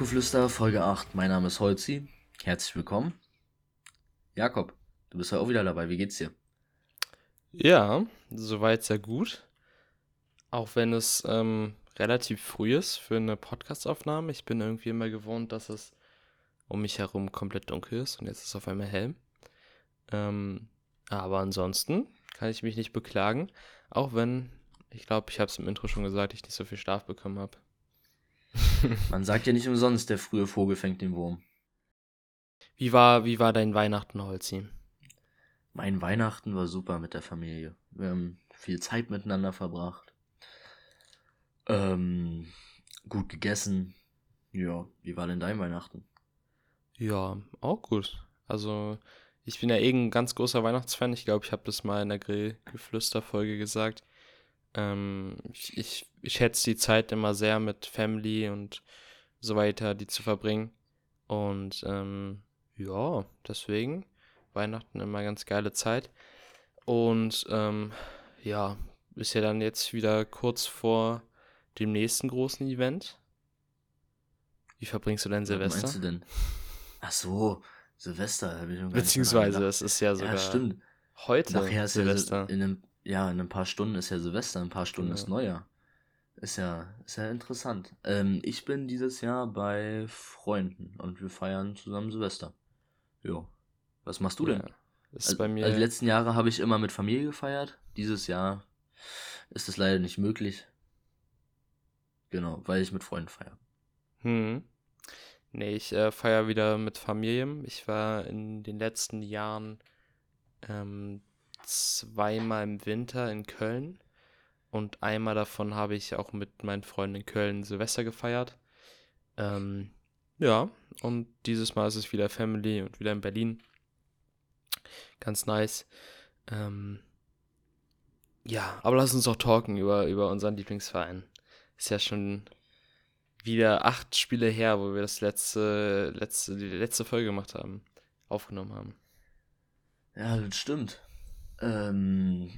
Jahrokoflüster, Folge 8. Mein Name ist Holzi. Herzlich willkommen. Jakob, du bist ja auch wieder dabei. Wie geht's dir? Ja, soweit sehr gut. Auch wenn es ähm, relativ früh ist für eine Podcastaufnahme. Ich bin irgendwie immer gewohnt, dass es um mich herum komplett dunkel ist und jetzt ist es auf einmal hell. Ähm, aber ansonsten kann ich mich nicht beklagen, auch wenn, ich glaube, ich habe es im Intro schon gesagt, ich nicht so viel Schlaf bekommen habe. Man sagt ja nicht umsonst, der frühe Vogel fängt den Wurm. Wie war, wie war dein Weihnachten, Holzi? Mein Weihnachten war super mit der Familie. Wir haben viel Zeit miteinander verbracht. Ähm, gut gegessen. Ja, wie war denn dein Weihnachten? Ja, auch gut. Also, ich bin ja eh ein ganz großer Weihnachtsfan. Ich glaube, ich habe das mal in der Grillgeflüster-Folge gesagt. Ähm, ich, ich, ich schätze die Zeit immer sehr mit Family und so weiter, die zu verbringen. Und ähm, ja, deswegen Weihnachten immer ganz geile Zeit. Und ähm, ja, ist ja dann jetzt wieder kurz vor dem nächsten großen Event. Wie verbringst du dein Silvester? Was meinst du denn? Ach so, Silvester. Ich schon Beziehungsweise, es ist ja sogar ja, stimmt. heute Nachher ist Silvester. in einem ja, in ein paar Stunden ist ja Silvester, in ein paar Stunden genau. ist Neujahr. Ist ja, ist ja interessant. Ähm, ich bin dieses Jahr bei Freunden und wir feiern zusammen Silvester. Jo. Was machst du denn? Ja, ist also, bei mir. Also die letzten Jahre habe ich immer mit Familie gefeiert. Dieses Jahr ist es leider nicht möglich. Genau, weil ich mit Freunden feiere. Hm. Nee, ich äh, feiere wieder mit Familien. Ich war in den letzten Jahren ähm, zweimal im Winter in Köln. Und einmal davon habe ich auch mit meinen Freunden in Köln Silvester gefeiert. Ähm, ja, und dieses Mal ist es wieder Family und wieder in Berlin. Ganz nice. Ähm, ja, aber lass uns doch talken über, über unseren Lieblingsverein. Ist ja schon wieder acht Spiele her, wo wir das letzte, letzte, die letzte Folge gemacht haben, aufgenommen haben. Ja, das stimmt. Ähm,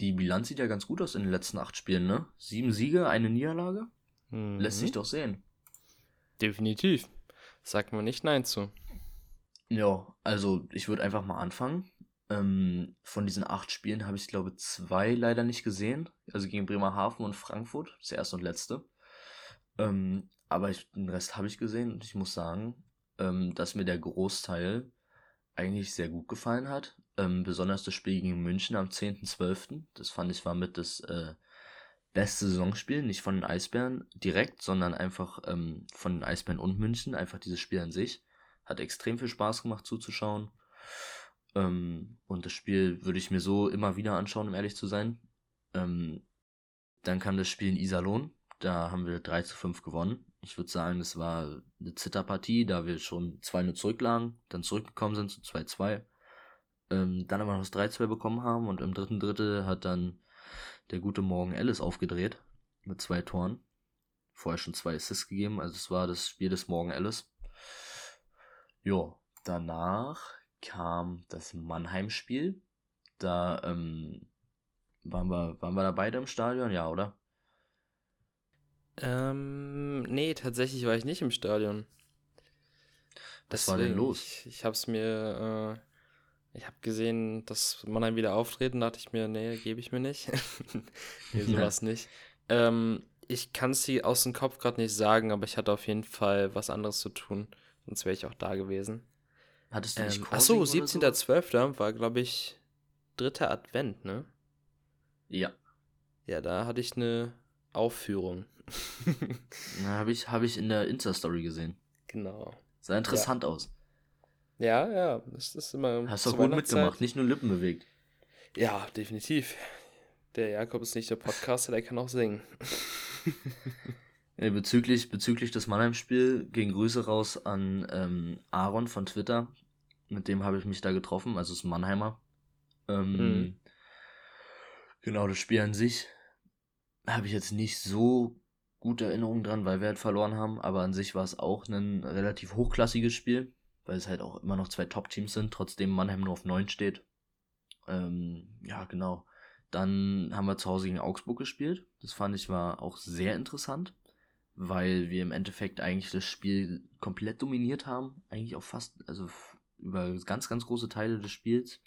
die Bilanz sieht ja ganz gut aus in den letzten acht Spielen, ne? Sieben Siege, eine Niederlage. Mhm. Lässt sich doch sehen. Definitiv. Sagt man nicht Nein zu. Ja, also ich würde einfach mal anfangen. Ähm, von diesen acht Spielen habe ich, glaube zwei leider nicht gesehen. Also gegen Bremerhaven und Frankfurt, das erste und letzte. Ähm, aber ich, den Rest habe ich gesehen und ich muss sagen, ähm, dass mir der Großteil eigentlich sehr gut gefallen hat. Ähm, besonders das Spiel gegen München am 10.12. Das fand ich war mit das äh, beste Saisonspiel, nicht von den Eisbären direkt, sondern einfach ähm, von den Eisbären und München. Einfach dieses Spiel an sich. Hat extrem viel Spaß gemacht zuzuschauen. Ähm, und das Spiel würde ich mir so immer wieder anschauen, um ehrlich zu sein. Ähm, dann kam das Spiel in Iserlohn. Da haben wir 3 zu 5 gewonnen. Ich würde sagen, es war eine Zitterpartie, da wir schon 2-0 zurücklagen, dann zurückgekommen sind zu 2-2 ähm, dann aber noch das 3-2 bekommen haben und im dritten Drittel hat dann der gute Morgan Ellis aufgedreht mit zwei Toren. Vorher schon zwei Assists gegeben, also es war das Spiel des Morgan Ellis. Jo, danach kam das Mannheim-Spiel. Da ähm, waren, wir, waren wir da beide im Stadion, ja, oder? Ähm, nee, tatsächlich war ich nicht im Stadion. Was Deswegen, war denn los? Ich, ich hab's mir äh, ich habe gesehen, dass man dann wieder auftreten, dachte ich mir, nee, gebe ich mir nicht. nee, sowas ja. nicht. Ähm, ich kann es dir aus dem Kopf gerade nicht sagen, aber ich hatte auf jeden Fall was anderes zu tun. Sonst wäre ich auch da gewesen. Hattest du nicht ähm, Achso, 17.12. So? war, glaube ich, dritter Advent, ne? Ja. Ja, da hatte ich eine Aufführung. Habe ich, hab ich in der Insta-Story gesehen. Genau. Sah interessant ja. aus. Ja, ja, das ist immer. Hast du gut mitgemacht, nicht nur Lippen bewegt. Ja, definitiv. Der Jakob ist nicht der Podcaster, der kann auch singen. bezüglich, bezüglich des Mannheim-Spiel gehen Grüße raus an ähm, Aaron von Twitter. Mit dem habe ich mich da getroffen, also ist Mannheimer. Ähm, mhm. Genau, das Spiel an sich habe ich jetzt nicht so gute Erinnerungen dran, weil wir halt verloren haben, aber an sich war es auch ein relativ hochklassiges Spiel weil es halt auch immer noch zwei Top-Teams sind, trotzdem Mannheim nur auf 9 steht. Ähm, ja, genau. Dann haben wir zu Hause gegen Augsburg gespielt. Das fand ich war auch sehr interessant, weil wir im Endeffekt eigentlich das Spiel komplett dominiert haben. Eigentlich auch fast, also über ganz, ganz große Teile des Spiels.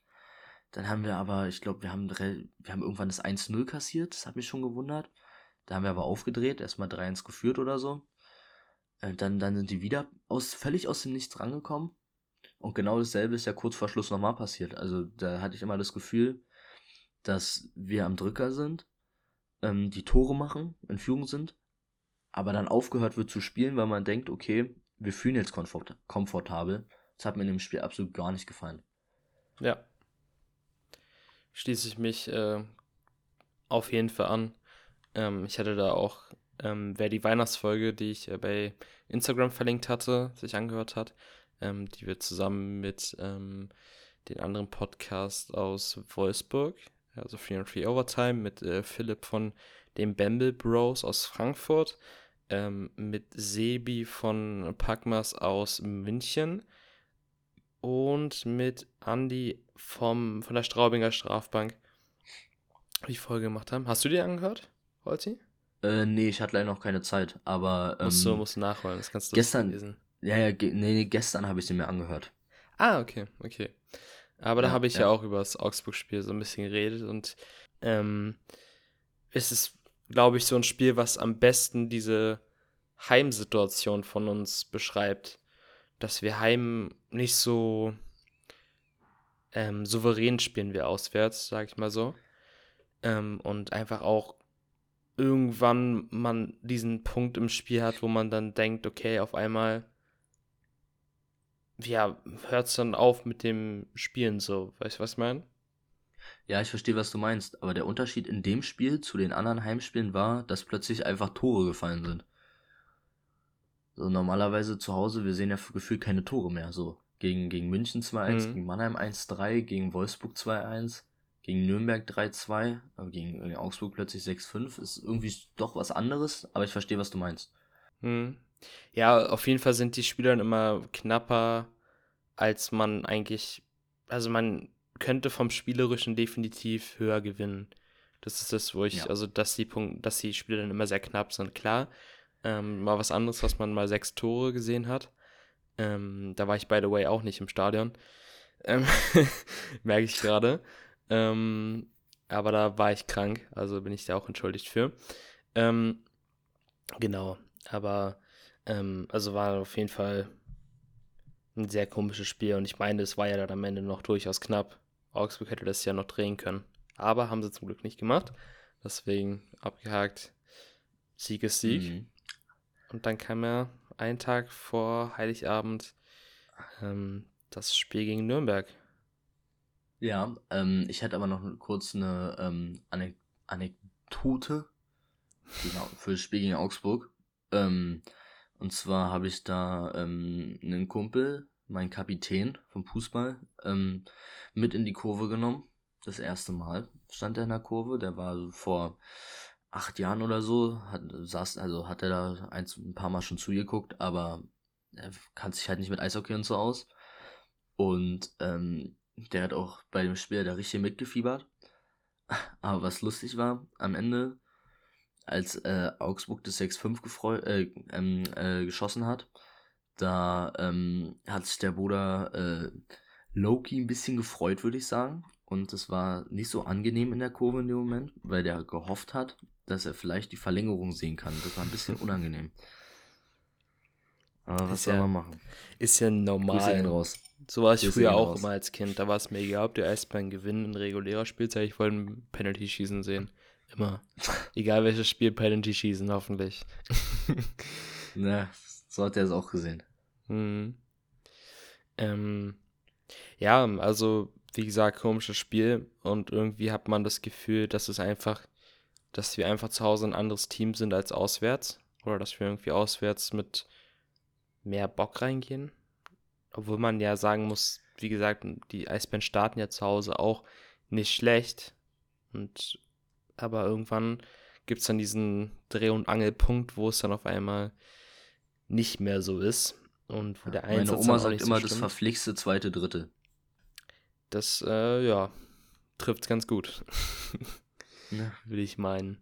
Dann haben wir aber, ich glaube, wir haben, wir haben irgendwann das 1-0 kassiert. Das hat mich schon gewundert. Da haben wir aber aufgedreht, erstmal 3-1 geführt oder so. Äh, dann, dann sind die wieder aus, völlig aus dem Nichts rangekommen. Und genau dasselbe ist ja kurz vor Schluss nochmal passiert. Also da hatte ich immer das Gefühl, dass wir am Drücker sind, ähm, die Tore machen, in Führung sind, aber dann aufgehört wird zu spielen, weil man denkt, okay, wir fühlen jetzt komfort komfortabel. Das hat mir in dem Spiel absolut gar nicht gefallen. Ja. Schließe ich mich äh, auf jeden Fall an. Ähm, ich hatte da auch, ähm, wer die Weihnachtsfolge, die ich äh, bei Instagram verlinkt hatte, sich angehört hat, ähm, die wir zusammen mit ähm, den anderen Podcast aus Wolfsburg, also Free and Free Overtime, mit äh, Philipp von den Bamble Bros aus Frankfurt, ähm, mit Sebi von Packmas aus München und mit Andy vom, von der Straubinger Strafbank die Folge gemacht haben. Hast du die angehört, Holzi? Äh, nee, ich hatte leider noch keine Zeit, aber. Ähm, musst, du, musst du nachholen, das kannst du gestern, lesen. Ja, ja, ge nee, gestern habe ich sie mir angehört. Ah, okay, okay. Aber da habe ich ja. ja. auch über das Augsburg-Spiel so ein bisschen geredet und ähm, es ist, glaube ich, so ein Spiel, was am besten diese Heimsituation von uns beschreibt. Dass wir heim nicht so ähm, souverän spielen wie auswärts, sage ich mal so. Ähm, und einfach auch irgendwann man diesen Punkt im Spiel hat, wo man dann denkt, okay, auf einmal ja, hört es dann auf mit dem Spielen so. Weißt du, was ich meine? Ja, ich verstehe, was du meinst. Aber der Unterschied in dem Spiel zu den anderen Heimspielen war, dass plötzlich einfach Tore gefallen sind. So normalerweise zu Hause, wir sehen ja gefühlt keine Tore mehr. So gegen, gegen München 2-1, mhm. gegen Mannheim 1-3, gegen Wolfsburg 2-1, gegen Nürnberg 3-2, gegen, gegen Augsburg plötzlich 6-5. Ist irgendwie doch was anderes, aber ich verstehe, was du meinst. Mhm. Ja, auf jeden Fall sind die Spieler dann immer knapper, als man eigentlich. Also man könnte vom Spielerischen definitiv höher gewinnen. Das ist das, wo ich, ja. also dass die Punkte, dass die Spiele dann immer sehr knapp sind, klar. Ähm, mal was anderes, was man mal sechs Tore gesehen hat. Ähm, da war ich, by the way, auch nicht im Stadion. Ähm, merke ich gerade. Ähm, aber da war ich krank, also bin ich da auch entschuldigt für. Ähm, genau, aber ähm, also war auf jeden Fall ein sehr komisches Spiel und ich meine, es war ja dann am Ende noch durchaus knapp. Augsburg hätte das ja noch drehen können. Aber haben sie zum Glück nicht gemacht. Deswegen abgehakt. Sieg ist Sieg. Mhm. Und dann kam ja einen Tag vor Heiligabend ähm, das Spiel gegen Nürnberg. Ja, ähm, ich hätte aber noch kurz eine ähm, Anek Anekdote für das Spiel gegen Augsburg. Ähm, und zwar habe ich da ähm, einen Kumpel, mein Kapitän vom Fußball, ähm, mit in die Kurve genommen. Das erste Mal stand er in der Kurve. Der war vor acht Jahren oder so, hat, saß, also hat er da ein, ein paar Mal schon zugeguckt, aber er kannte sich halt nicht mit Eishockey und so aus. Und ähm, der hat auch bei dem Spiel da richtig mitgefiebert. Aber was lustig war, am Ende als äh, Augsburg das 6-5 äh, ähm, äh, geschossen hat, da ähm, hat sich der Bruder äh, Loki ein bisschen gefreut, würde ich sagen. Und es war nicht so angenehm in der Kurve in dem Moment, weil der gehofft hat, dass er vielleicht die Verlängerung sehen kann. Das war ein bisschen unangenehm. Aber was ist soll ja, man machen? Ist ja normal. Raus. So war ich früher auch raus. immer als Kind. Da war es mir egal, ob die Eisbären gewinnen in regulärer Spielzeit. Ich wollte ein Penalty schießen sehen. Immer. Egal welches Spiel, Penalty schießen, hoffentlich. Na, so hat er es auch gesehen. Mhm. Ähm, ja, also, wie gesagt, komisches Spiel. Und irgendwie hat man das Gefühl, dass es einfach, dass wir einfach zu Hause ein anderes Team sind als auswärts. Oder dass wir irgendwie auswärts mit mehr Bock reingehen. Obwohl man ja sagen muss, wie gesagt, die Eisbären starten ja zu Hause auch nicht schlecht. Und aber irgendwann gibt es dann diesen Dreh- und Angelpunkt, wo es dann auf einmal nicht mehr so ist. Und wo der Einsatz Meine Oma sagt immer so das verpflichtete zweite Dritte. Das, äh, ja, trifft ganz gut. ja. Würde ich meinen.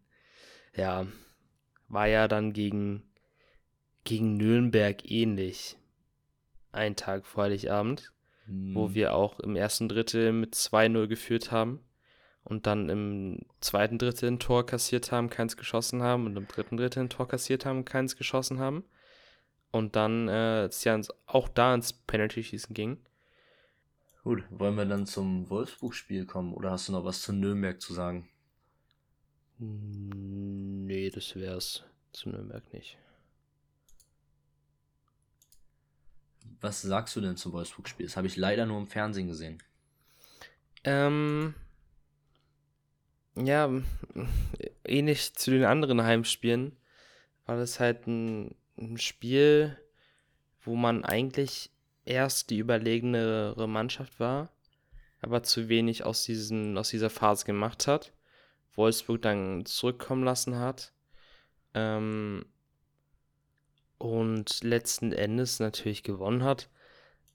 Ja, war ja dann gegen gegen Nürnberg ähnlich. Ein Tag vor Heiligabend, hm. wo wir auch im ersten Drittel mit 2-0 geführt haben und dann im zweiten Drittel ein Tor kassiert haben, keins geschossen haben und im dritten Drittel ein Tor kassiert haben, keins geschossen haben. Und dann äh, es ja auch da ins Penalty-Schießen ging. Gut, wollen wir dann zum Wolfsburg-Spiel kommen oder hast du noch was zu Nürnberg zu sagen? Nee, das wär's zu Nürnberg nicht. Was sagst du denn zum Wolfsburg-Spiel? Das habe ich leider nur im Fernsehen gesehen. Ähm, ja, ähnlich zu den anderen Heimspielen war das halt ein, ein Spiel, wo man eigentlich erst die überlegenere Mannschaft war, aber zu wenig aus, diesen, aus dieser Phase gemacht hat. Wolfsburg dann zurückkommen lassen hat. Ähm, und letzten Endes natürlich gewonnen hat,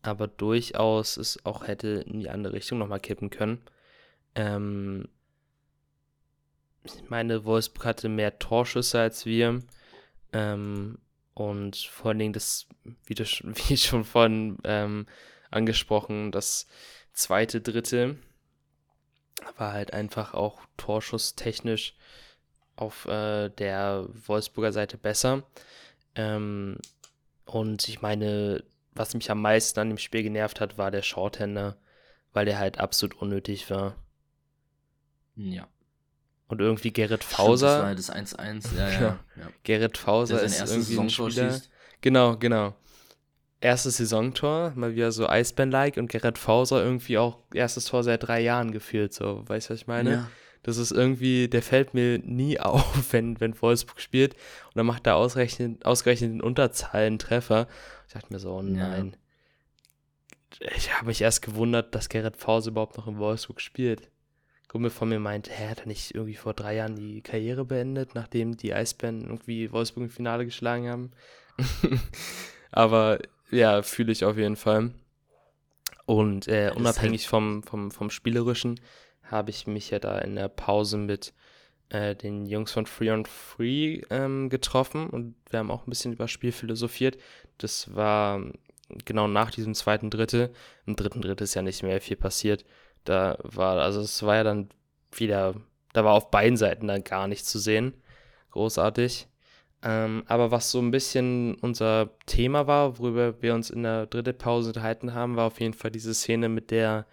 aber durchaus es auch hätte in die andere Richtung nochmal kippen können. Ähm, ich meine, Wolfsburg hatte mehr Torschüsse als wir. Ähm, und vor allen Dingen das, wie, das, wie schon vorhin ähm, angesprochen, das zweite, dritte war halt einfach auch torschusstechnisch auf äh, der Wolfsburger Seite besser. Ähm, und ich meine, was mich am meisten an dem Spiel genervt hat, war der Shorthander, weil der halt absolut unnötig war. Ja. Und irgendwie Gerrit Fauser. Stimmt, das war das 1-1, ja, ja, ja. Gerrit Fauser ist irgendwie ein Spieler. Schießt. Genau, genau. Erstes Saisontor, mal wieder so Eisbären-like und Gerrit Fauser irgendwie auch erstes Tor seit drei Jahren gefühlt, so, weißt du, was ich meine? Ja. Das ist irgendwie, der fällt mir nie auf, wenn, wenn Wolfsburg spielt und dann macht er ausgerechnet, ausgerechnet in Unterzahlen Treffer. Ich dachte mir so, oh nein. Ja. Ich habe mich erst gewundert, dass Gerrit Fauser überhaupt noch in Wolfsburg spielt. Kumpel von mir meinte, hä, hat er nicht irgendwie vor drei Jahren die Karriere beendet, nachdem die Eisbären irgendwie Wolfsburg im Finale geschlagen haben? Aber ja, fühle ich auf jeden Fall. Und äh, unabhängig halt vom, vom, vom Spielerischen habe ich mich ja da in der Pause mit äh, den Jungs von Free on Free ähm, getroffen und wir haben auch ein bisschen über Spiel philosophiert. Das war genau nach diesem zweiten Drittel. Im dritten Drittel ist ja nicht mehr viel passiert. Da war, also es war ja dann wieder, da war auf beiden Seiten dann gar nichts zu sehen. Großartig. Ähm, aber was so ein bisschen unser Thema war, worüber wir uns in der dritten Pause unterhalten haben, war auf jeden Fall diese Szene mit der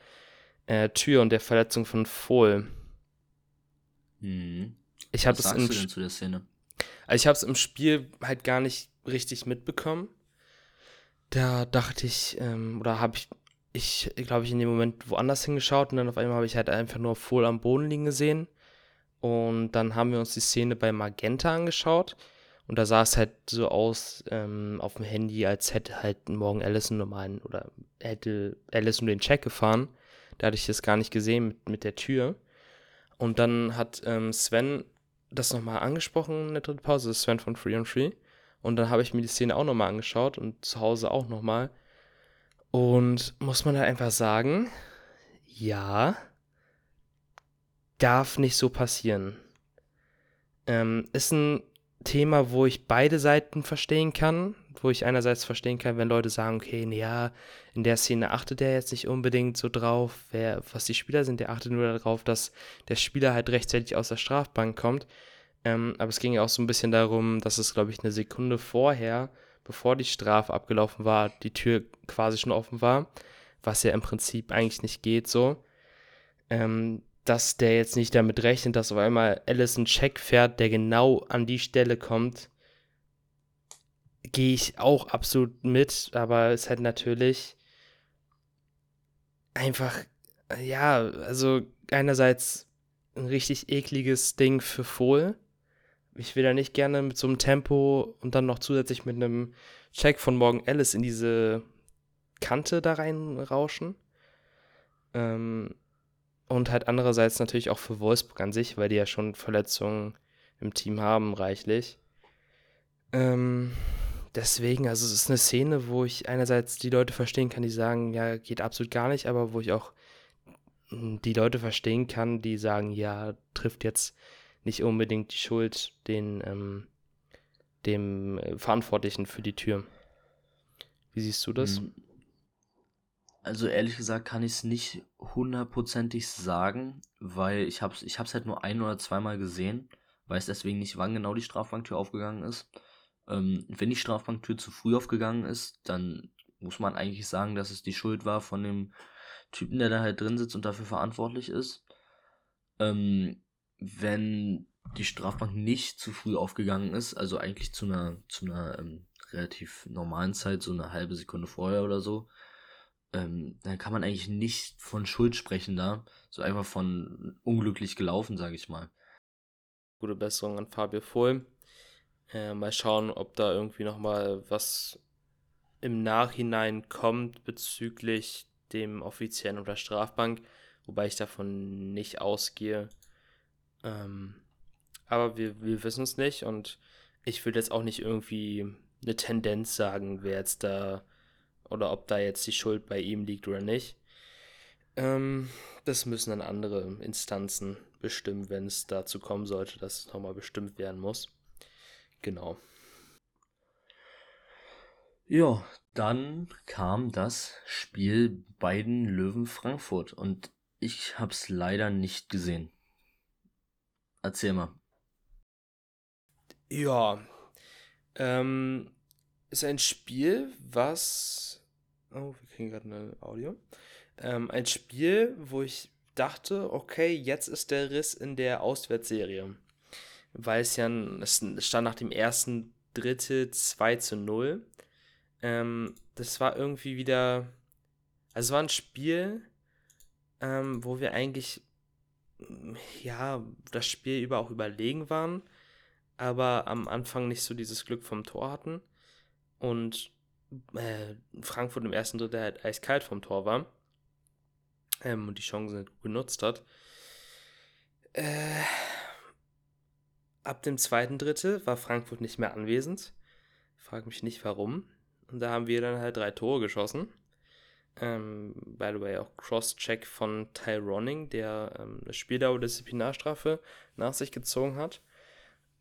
äh, Tür und der Verletzung von Fohl. Hm. Ich was sagst im, du denn zu der Szene? Also ich habe es im Spiel halt gar nicht richtig mitbekommen. Da dachte ich, ähm, oder habe ich ich, glaube ich, in dem Moment woanders hingeschaut und dann auf einmal habe ich halt einfach nur voll am Boden liegen gesehen. Und dann haben wir uns die Szene bei Magenta angeschaut. Und da sah es halt so aus ähm, auf dem Handy, als hätte halt morgen Allison normalen oder hätte Allison den Check gefahren. Da hatte ich das gar nicht gesehen mit, mit der Tür. Und dann hat ähm, Sven das nochmal angesprochen in der dritten Pause, Sven von Free on Free. Und dann habe ich mir die Szene auch nochmal angeschaut und zu Hause auch nochmal. Und muss man halt einfach sagen, ja, darf nicht so passieren. Ähm, ist ein Thema, wo ich beide Seiten verstehen kann, wo ich einerseits verstehen kann, wenn Leute sagen, okay, ja, in der Szene achtet er jetzt nicht unbedingt so drauf, wer, was die Spieler sind, der achtet nur darauf, dass der Spieler halt rechtzeitig aus der Strafbank kommt. Ähm, aber es ging ja auch so ein bisschen darum, dass es, glaube ich, eine Sekunde vorher bevor die Strafe abgelaufen war, die Tür quasi schon offen war, was ja im Prinzip eigentlich nicht geht so. Ähm, dass der jetzt nicht damit rechnet, dass auf einmal Alice einen Check fährt, der genau an die Stelle kommt, gehe ich auch absolut mit, aber es hat natürlich einfach, ja, also einerseits ein richtig ekliges Ding für Fohl, ich will da nicht gerne mit so einem Tempo und dann noch zusätzlich mit einem Check von Morgan Ellis in diese Kante da reinrauschen. Ähm, und halt andererseits natürlich auch für Wolfsburg an sich, weil die ja schon Verletzungen im Team haben, reichlich. Ähm, deswegen, also es ist eine Szene, wo ich einerseits die Leute verstehen kann, die sagen, ja, geht absolut gar nicht, aber wo ich auch die Leute verstehen kann, die sagen, ja, trifft jetzt nicht unbedingt die Schuld den, ähm, dem äh, Verantwortlichen für die Tür. Wie siehst du das? Hm. Also ehrlich gesagt kann ich es nicht hundertprozentig sagen, weil ich habe es ich halt nur ein oder zweimal gesehen, weiß deswegen nicht, wann genau die Strafbanktür aufgegangen ist. Ähm, wenn die Strafbanktür zu früh aufgegangen ist, dann muss man eigentlich sagen, dass es die Schuld war von dem Typen, der da halt drin sitzt und dafür verantwortlich ist. Ähm, wenn die Strafbank nicht zu früh aufgegangen ist, also eigentlich zu einer, zu einer ähm, relativ normalen Zeit, so eine halbe Sekunde vorher oder so, ähm, dann kann man eigentlich nicht von Schuld sprechen da, so einfach von unglücklich gelaufen, sage ich mal. Gute Besserung an Fabio Vohl. Äh, mal schauen, ob da irgendwie nochmal was im Nachhinein kommt bezüglich dem Offiziellen oder Strafbank, wobei ich davon nicht ausgehe. Ähm, aber wir, wir wissen es nicht und ich will jetzt auch nicht irgendwie eine Tendenz sagen, wer jetzt da oder ob da jetzt die Schuld bei ihm liegt oder nicht. Ähm, das müssen dann andere Instanzen bestimmen, wenn es dazu kommen sollte, dass es nochmal bestimmt werden muss. Genau. Ja, dann kam das Spiel beiden Löwen Frankfurt und ich habe es leider nicht gesehen. Erzähl mal. Ja, ähm, ist ein Spiel, was. Oh, wir kriegen gerade eine Audio. Ähm, ein Spiel, wo ich dachte, okay, jetzt ist der Riss in der Auswärtsserie. Weil es ja, es stand nach dem ersten Drittel 2 zu 0. Ähm, das war irgendwie wieder. Also, es war ein Spiel, ähm, wo wir eigentlich, ja, das Spiel über auch überlegen waren aber am Anfang nicht so dieses Glück vom Tor hatten. Und äh, Frankfurt im ersten Drittel halt eiskalt vom Tor war. Ähm, und die Chancen nicht genutzt hat. Äh, ab dem zweiten Drittel war Frankfurt nicht mehr anwesend. Frag mich nicht warum. Und da haben wir dann halt drei Tore geschossen. Ähm, by the way, auch Cross-Check von Ty Ronning, der ähm, eine Spieldauer-Disziplinarstrafe nach sich gezogen hat.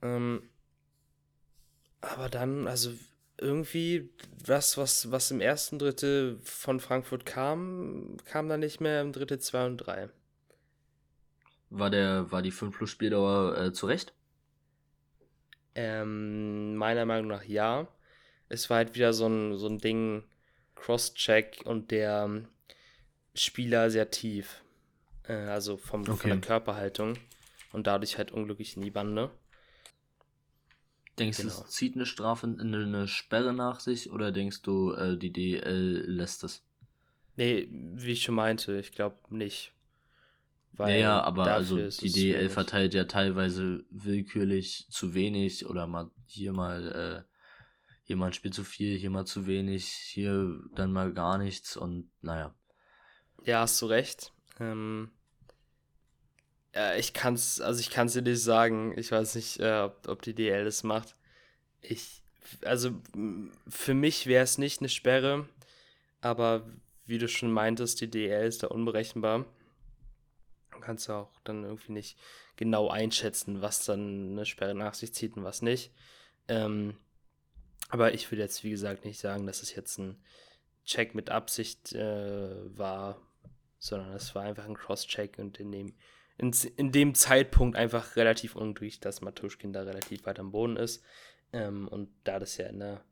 Ähm, aber dann, also irgendwie das, was, was im ersten Drittel von Frankfurt kam, kam dann nicht mehr im Drittel 2 und 3. War, der, war die 5 plus Spieldauer äh, zurecht? Ähm, meiner Meinung nach ja. Es war halt wieder so ein, so ein Ding, Cross-Check und der ähm, Spieler sehr tief. Äh, also vom, okay. von der Körperhaltung. Und dadurch halt unglücklich in die Bande. Denkst genau. du, es zieht eine Strafe, eine Sperre nach sich oder denkst du, äh, die DL lässt es? Nee, wie ich schon meinte, ich glaube nicht. Weil ja, ja, aber also die DL verteilt ja teilweise willkürlich zu wenig oder mal hier mal, äh, hier mal ein Spiel zu viel, hier mal zu wenig, hier dann mal gar nichts und naja. Ja, hast du recht. Ähm, äh, ich kann's, also ich kann's dir nicht sagen. Ich weiß nicht, äh, ob, ob die DL das macht. Ich, also für mich wäre es nicht eine Sperre, aber wie du schon meintest, die DL ist da unberechenbar. Du kannst auch dann irgendwie nicht genau einschätzen, was dann eine Sperre nach sich zieht und was nicht. Ähm, aber ich würde jetzt, wie gesagt, nicht sagen, dass es jetzt ein Check mit Absicht äh, war, sondern es war einfach ein Cross-Check und in dem in, in dem Zeitpunkt einfach relativ unglücklich, dass Matuschkin da relativ weit am Boden ist. Ähm, und da das ja in der,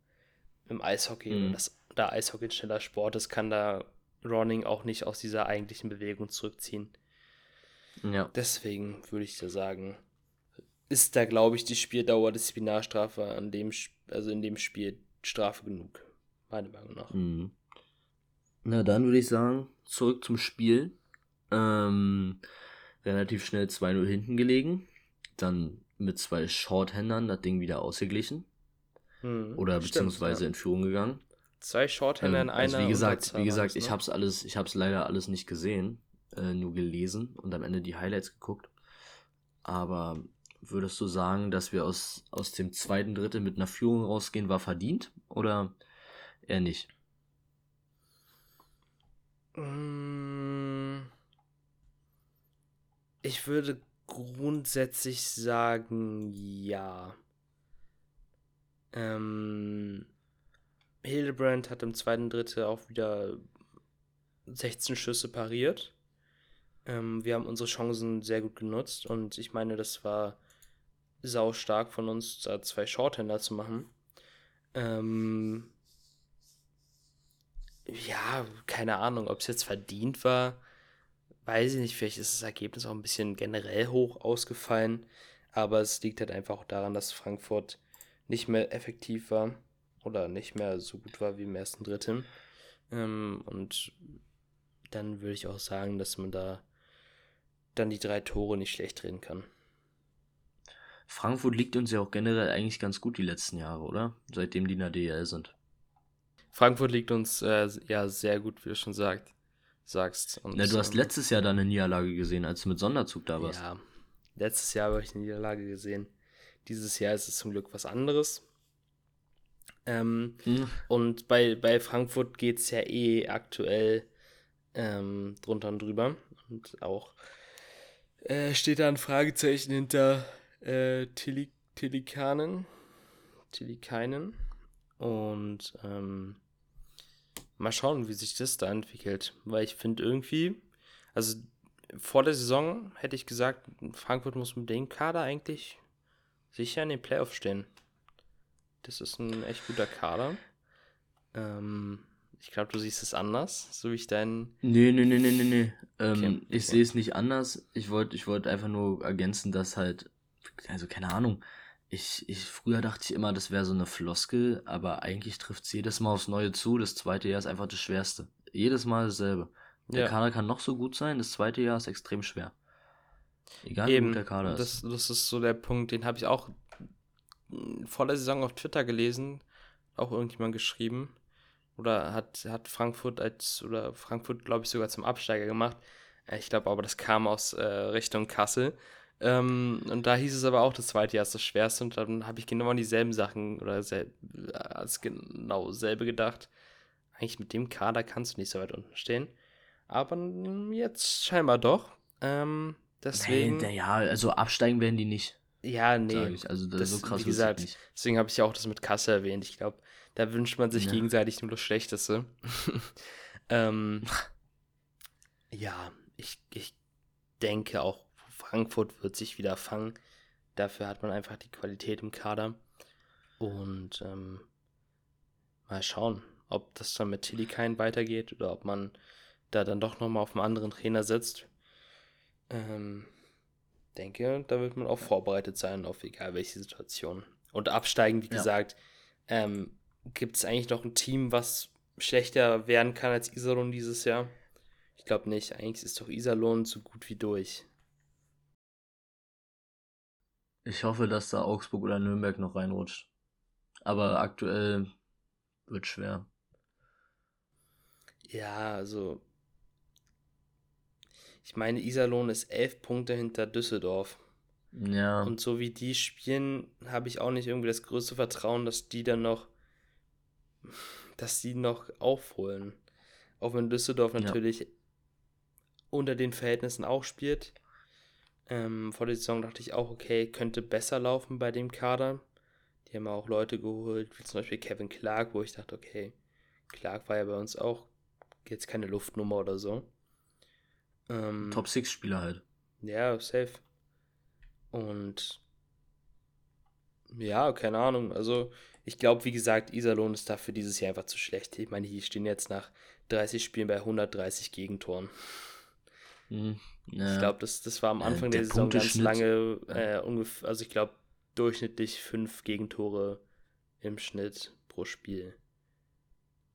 im Eishockey, mhm. das, da Eishockey ein schneller Sport ist, kann da Ronning auch nicht aus dieser eigentlichen Bewegung zurückziehen. Ja. Deswegen würde ich da sagen, ist da, glaube ich, die Spieldauer Disziplinarstrafe an dem, also in dem Spiel Strafe genug, meiner Meinung nach. Mhm. Na, dann würde ich sagen, zurück zum Spiel. Ähm, relativ schnell 2-0 hinten gelegen. Dann mit zwei Shorthändern das Ding wieder ausgeglichen. Hm, Oder stimmt, beziehungsweise ja. in Führung gegangen. Zwei Shorthänder ähm, in einer. Also wie gesagt, wie gesagt, ich ne? habe es alles, ich habe es leider alles nicht gesehen, äh, nur gelesen und am Ende die Highlights geguckt. Aber würdest du sagen, dass wir aus, aus dem zweiten Drittel mit einer Führung rausgehen, war verdient oder eher nicht? Mmh. Ich würde grundsätzlich sagen, ja. Ähm, Hildebrand hat im zweiten Drittel auch wieder 16 Schüsse pariert. Ähm, wir haben unsere Chancen sehr gut genutzt und ich meine, das war sau stark von uns, da zwei Shorthänder zu machen. Ähm, ja, keine Ahnung, ob es jetzt verdient war. Weiß ich nicht, vielleicht ist das Ergebnis auch ein bisschen generell hoch ausgefallen. Aber es liegt halt einfach auch daran, dass Frankfurt nicht mehr effektiv war oder nicht mehr so gut war wie im ersten Drittel. Ähm, und dann würde ich auch sagen, dass man da dann die drei Tore nicht schlecht drehen kann. Frankfurt liegt uns ja auch generell eigentlich ganz gut die letzten Jahre, oder? Seitdem die in der DL sind. Frankfurt liegt uns äh, ja sehr gut, wie du schon sagt, sagst. Und, Na, du hast ähm, letztes Jahr da eine Niederlage gesehen, als du mit Sonderzug da warst. Ja, letztes Jahr habe ich eine Niederlage gesehen. Dieses Jahr ist es zum Glück was anderes. Ähm, hm. Und bei, bei Frankfurt geht es ja eh aktuell ähm, drunter und drüber. Und auch äh, steht da ein Fragezeichen hinter äh, Tili Tilikanen. Tilikainen. Und ähm, mal schauen, wie sich das da entwickelt. Weil ich finde irgendwie, also vor der Saison hätte ich gesagt, Frankfurt muss mit dem Kader eigentlich sicher in den Playoffs stehen. Das ist ein echt guter Kader. Ähm, ich glaube, du siehst es anders, so wie ich deinen. Nee, nee, nee, nee, nee, nee. Ähm, okay. Ich sehe es nicht anders. Ich wollte ich wollt einfach nur ergänzen, dass halt, also keine Ahnung, ich, ich, früher dachte ich immer, das wäre so eine Floskel, aber eigentlich trifft es jedes Mal aufs Neue zu. Das zweite Jahr ist einfach das Schwerste. Jedes Mal dasselbe. Der ja. Kader kann noch so gut sein, das zweite Jahr ist extrem schwer. Egal Eben, wie gut der Kader ist. Das, das ist so der Punkt, den habe ich auch vor der Saison auf Twitter gelesen, auch irgendjemand geschrieben. Oder hat, hat Frankfurt als, oder Frankfurt, glaube ich, sogar zum Absteiger gemacht. Äh, ich glaube aber, das kam aus äh, Richtung Kassel. Ähm, und da hieß es aber auch, das zweite Jahr ist das schwerste. Und dann habe ich genau an dieselben Sachen oder sel als genau selbe gedacht. Eigentlich mit dem Kader kannst du nicht so weit unten stehen. Aber jetzt scheinbar doch. Ähm, deswegen. Nee, ja, also absteigen werden die nicht. Ja, nee. Also das, so krass wie gesagt. Deswegen habe ich ja auch das mit Kasse erwähnt. Ich glaube, da wünscht man sich ja. gegenseitig nur das Schlechteste. ähm, ja, ich, ich denke auch, Frankfurt wird sich wieder fangen. Dafür hat man einfach die Qualität im Kader. Und ähm, mal schauen, ob das dann mit Tilikain weitergeht oder ob man da dann doch nochmal auf einen anderen Trainer setzt. Ähm, denke, da wird man auch vorbereitet sein auf egal welche Situation. Und absteigen, wie ja. gesagt, ähm, gibt es eigentlich noch ein Team, was schlechter werden kann als Iserlohn dieses Jahr? Ich glaube nicht. Eigentlich ist doch Iserlohn so gut wie durch. Ich hoffe, dass da Augsburg oder Nürnberg noch reinrutscht. Aber aktuell wird schwer. Ja, also ich meine, Iserlohn ist elf Punkte hinter Düsseldorf. Ja. Und so wie die spielen, habe ich auch nicht irgendwie das größte Vertrauen, dass die dann noch, dass die noch aufholen. Auch wenn Düsseldorf natürlich ja. unter den Verhältnissen auch spielt. Ähm, vor der Saison dachte ich auch, okay, könnte besser laufen bei dem Kader. Die haben auch Leute geholt, wie zum Beispiel Kevin Clark, wo ich dachte, okay, Clark war ja bei uns auch jetzt keine Luftnummer oder so. Ähm, Top 6 Spieler halt. Ja, safe. Und ja, keine Ahnung. Also, ich glaube, wie gesagt, Iserlohn ist dafür dieses Jahr einfach zu schlecht. Ich meine, die stehen jetzt nach 30 Spielen bei 130 Gegentoren. Mhm, ja. Ich glaube, das, das war am Anfang äh, der, der Saison ganz lange, äh, ungefähr, also ich glaube, durchschnittlich fünf Gegentore im Schnitt pro Spiel.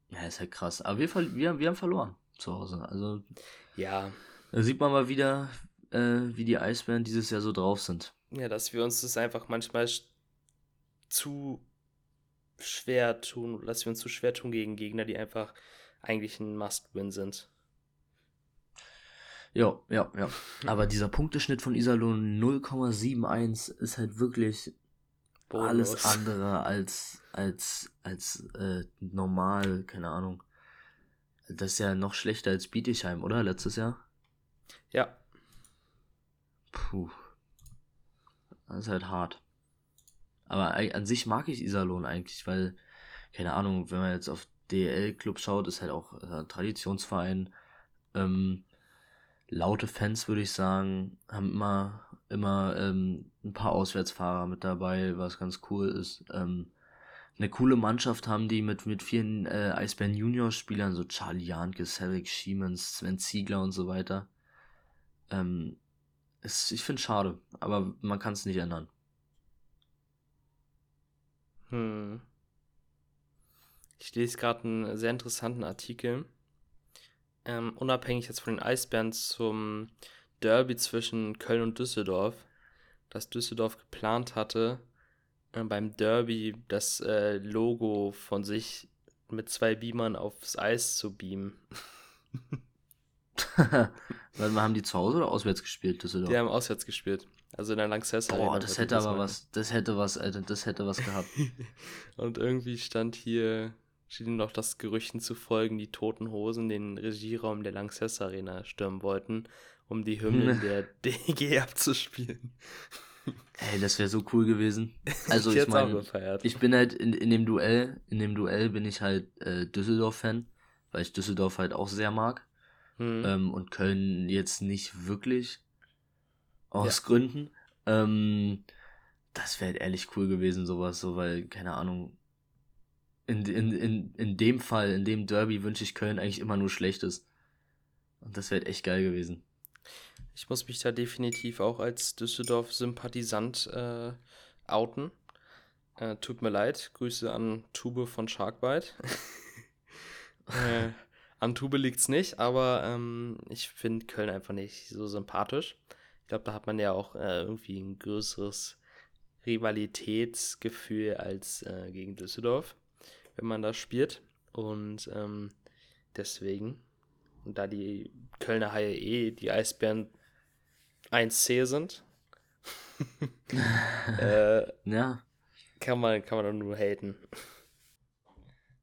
Ja, ist halt krass. Aber wir, wir, wir haben verloren zu Hause. Also. Ja, da sieht man mal wieder, äh, wie die Eisbären dieses Jahr so drauf sind. Ja, dass wir uns das einfach manchmal zu schwer tun, dass wir uns zu schwer tun gegen Gegner, die einfach eigentlich ein Must-Win sind. Ja, ja, ja. Aber dieser Punkteschnitt von Iserlohn 0,71 ist halt wirklich Bonus. alles andere als, als, als äh, normal, keine Ahnung. Das ist ja noch schlechter als Bietigheim, oder? Letztes Jahr? Ja. Puh. Das ist halt hart. Aber an sich mag ich Iserlohn eigentlich, weil, keine Ahnung, wenn man jetzt auf DL-Club schaut, ist halt auch ein Traditionsverein. Ähm, laute Fans, würde ich sagen, haben immer, immer ähm, ein paar Auswärtsfahrer mit dabei, was ganz cool ist. Ähm, eine coole Mannschaft haben die mit, mit vielen äh, Eisbären Junior-Spielern, so Charlie Janke, Cedric Schiemens, Sven Ziegler und so weiter. Ähm, es, ich finde es schade, aber man kann es nicht ändern. Hm. Ich lese gerade einen sehr interessanten Artikel. Ähm, unabhängig jetzt von den Eisbären zum Derby zwischen Köln und Düsseldorf, dass Düsseldorf geplant hatte, äh, beim Derby das äh, Logo von sich mit zwei Beamern aufs Eis zu beamen. Weil wir haben die zu Hause oder auswärts gespielt, Düsseldorf? Die haben auswärts gespielt. Also in der Lanxess Boah, Arena, das hätte aber was, das hätte was, Alter, das hätte was gehabt. und irgendwie stand hier, schien noch das Gerüchten zu folgen, die Toten Hosen den Regieraum der Lanxess Arena stürmen wollten, um die Hymnen der DG abzuspielen. Ey, das wäre so cool gewesen. Also ich, ich meine, ich bin halt in, in dem Duell, in dem Duell bin ich halt äh, Düsseldorf-Fan, weil ich Düsseldorf halt auch sehr mag. Mhm. Ähm, und Köln jetzt nicht wirklich. Aus ja. Gründen. Ähm, das wäre halt ehrlich cool gewesen, sowas, so, weil, keine Ahnung. In, in, in, in dem Fall, in dem Derby wünsche ich Köln eigentlich immer nur Schlechtes. Und das wäre halt echt geil gewesen. Ich muss mich da definitiv auch als Düsseldorf-Sympathisant äh, outen. Äh, tut mir leid. Grüße an Tube von Sharkbite. äh, an Tube liegt's nicht, aber ähm, ich finde Köln einfach nicht so sympathisch. Ich glaube, da hat man ja auch äh, irgendwie ein größeres Rivalitätsgefühl als äh, gegen Düsseldorf, wenn man da spielt. Und ähm, deswegen, und da die Kölner Haie eh die Eisbären 1C sind, äh, ja. Kann man, kann man nur haten.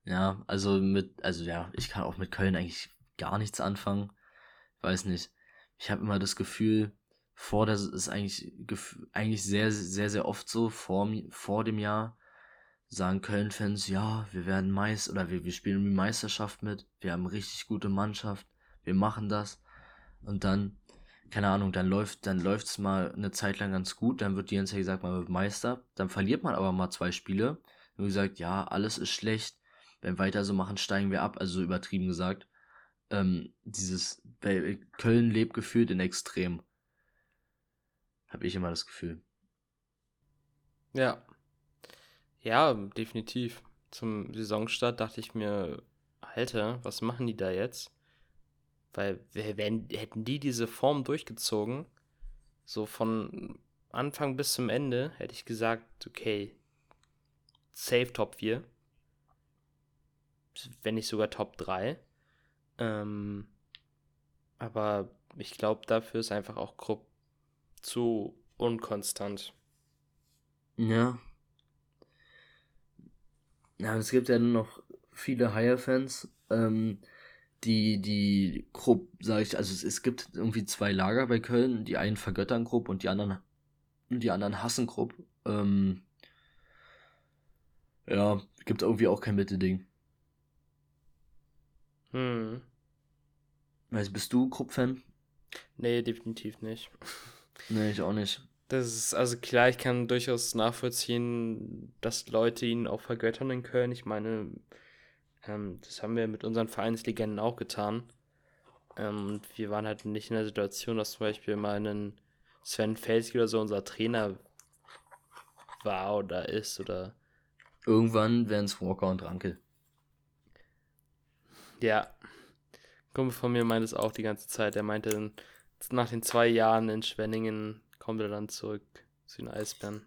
Ja, also mit, also ja, ich kann auch mit Köln eigentlich gar nichts anfangen. Weiß nicht. Ich habe immer das Gefühl, vor das ist eigentlich, eigentlich sehr, sehr, sehr oft so, vor, vor dem Jahr sagen Köln-Fans, ja, wir werden Meist oder wir, wir spielen die Meisterschaft mit, wir haben richtig gute Mannschaft, wir machen das. Und dann keine Ahnung, dann läuft dann läuft's mal eine Zeit lang ganz gut, dann wird die ganze Zeit gesagt, man wird Meister, dann verliert man aber mal zwei Spiele und gesagt, ja, alles ist schlecht, wenn weiter so machen, steigen wir ab, also so übertrieben gesagt. Ähm, dieses Köln lebt gefühlt in Extrem. Habe ich immer das Gefühl. Ja. Ja, definitiv. Zum Saisonstart dachte ich mir, Alter, was machen die da jetzt? Weil wenn, hätten die diese Form durchgezogen, so von Anfang bis zum Ende, hätte ich gesagt, okay, safe Top 4. Wenn nicht sogar Top 3. Ähm, aber ich glaube, dafür ist einfach auch Krupp zu unkonstant. Ja. Ja, es gibt ja nur noch viele Higher-Fans. Ähm, die, die Krupp, sage ich, also es, es, gibt irgendwie zwei Lager bei Köln, die einen vergöttern Krupp und die anderen, die anderen hassen Krupp. Ähm, ja, gibt irgendwie auch kein Mittelding. Hm. Weißt, bist du Krupp-Fan? Nee, definitiv nicht. Nee, ich auch nicht. Das ist, also klar, ich kann durchaus nachvollziehen, dass Leute ihn auch vergöttern in Köln. Ich meine, ähm, das haben wir mit unseren Vereinslegenden auch getan. Ähm, und wir waren halt nicht in der Situation, dass zum Beispiel mal ein Sven Felski oder so unser Trainer war oder ist oder. Irgendwann wären es Walker und Ranke. Ja. Kumpel von mir meint es auch die ganze Zeit. Er meinte, nach den zwei Jahren in Schwenningen kommt er dann zurück zu den Eisbären.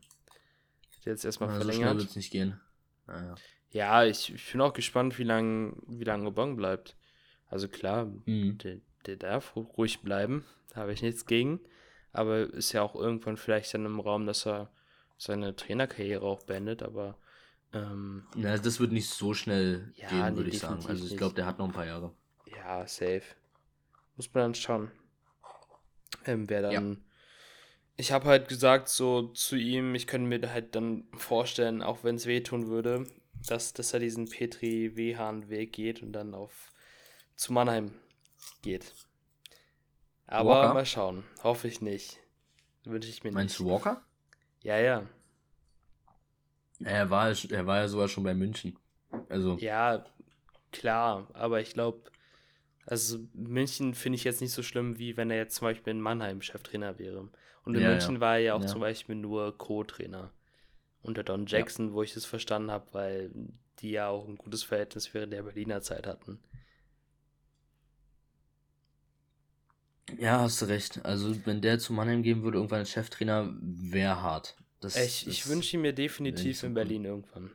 Jetzt erstmal ja, verlängert. So nicht gehen. Naja. Ja, ich, ich bin auch gespannt, wie lange wie lang Obong bleibt. Also klar, mhm. der, der darf ruhig bleiben, da habe ich nichts gegen. Aber ist ja auch irgendwann vielleicht dann im Raum, dass er seine Trainerkarriere auch beendet, aber ähm, ja, das wird nicht so schnell ja, gehen, nee, würde ich sagen. Also ich glaube, der hat noch ein paar Jahre. Ja, safe. Muss man dann schauen. Ähm, wer dann ja. ich habe halt gesagt, so zu ihm, ich könnte mir halt dann vorstellen, auch wenn es wehtun würde, dass, dass er diesen Petri Wehan-Weg geht und dann auf zu Mannheim geht. Aber Walker? mal schauen. Hoffe ich nicht. Wünsche ich mir Meinst nicht. du Walker? Ja, ja. Er war, er war ja sogar schon bei München. Also, Ja, klar. Aber ich glaube, also München finde ich jetzt nicht so schlimm, wie wenn er jetzt zum Beispiel in Mannheim Cheftrainer wäre. Und in Ja, München ja. war er ja auch Ja. zum Beispiel nur Co-Trainer. Unter Don Jackson, wo ich das verstanden habe, weil die ja auch ein gutes Verhältnis während der Berliner Zeit hatten. ja, hast du recht. Also, wenn der zu Mannheim gehen würde, irgendwann als Cheftrainer, wäre hart. Das, Ich, ich wünsche ihn mir definitiv in. Berlin irgendwann.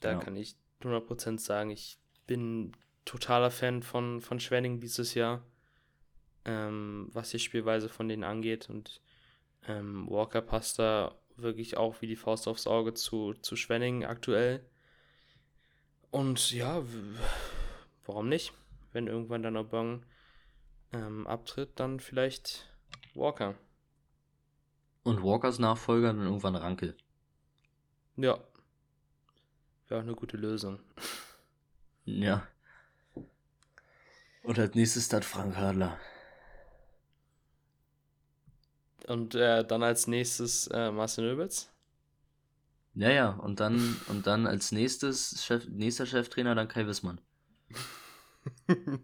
Da kann ich 100% sagen, ich bin totaler Fan von, von Schwenning dieses Jahr, ähm, was die Spielweise von denen angeht. Und ähm, Walker passt da wirklich auch wie die Faust aufs Auge zu, zu Schwenning aktuell. Und ja, warum nicht? Wenn irgendwann dann Aubang ähm, abtritt, dann vielleicht Walker. Und Walkers Nachfolger dann irgendwann Rankel. Ja. Wäre auch eine gute Lösung. Ja. Und als nächstes dann Frank Hadler. Und äh, dann als nächstes äh, Marcel Nöbitz. Ja, ja. Und dann, und dann als nächstes Chef, nächster Cheftrainer dann Kai Wissmann.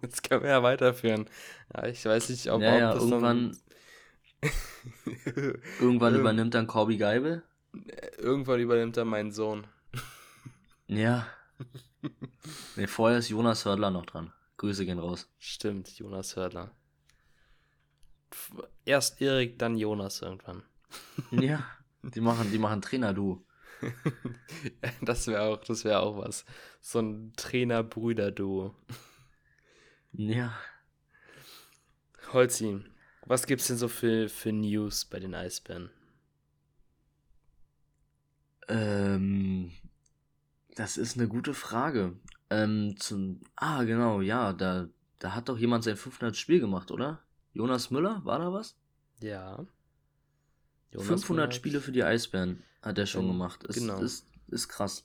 Das können wir ja weiterführen. Ja, ich weiß nicht, ob, ja, ja, das irgendwann, dann. irgendwann Irg- übernimmt dann Corby Geibel. Irgendwann übernimmt er meinen Sohn. Ja. nee, vorher ist Jonas Hördler noch dran. Grüße gehen raus. Stimmt, Jonas Hördler. Erst Erik, dann Jonas irgendwann. Ja. Die machen, die machen Trainer, du. das wäre auch, das wäre auch was. So ein Trainer-Brüder-Duo. Ja. Holzi, was gibt's denn so für, für News bei den Eisbären? Ähm, das ist eine gute Frage. Ähm, zum, ah, genau, ja, da, da hat doch jemand sein 500 Spiel gemacht, oder? Jonas Müller, war da was? Ja. 500 Müller- Spiele für die Eisbären hat er schon Ähm, gemacht. Ist, genau. ist, ist krass.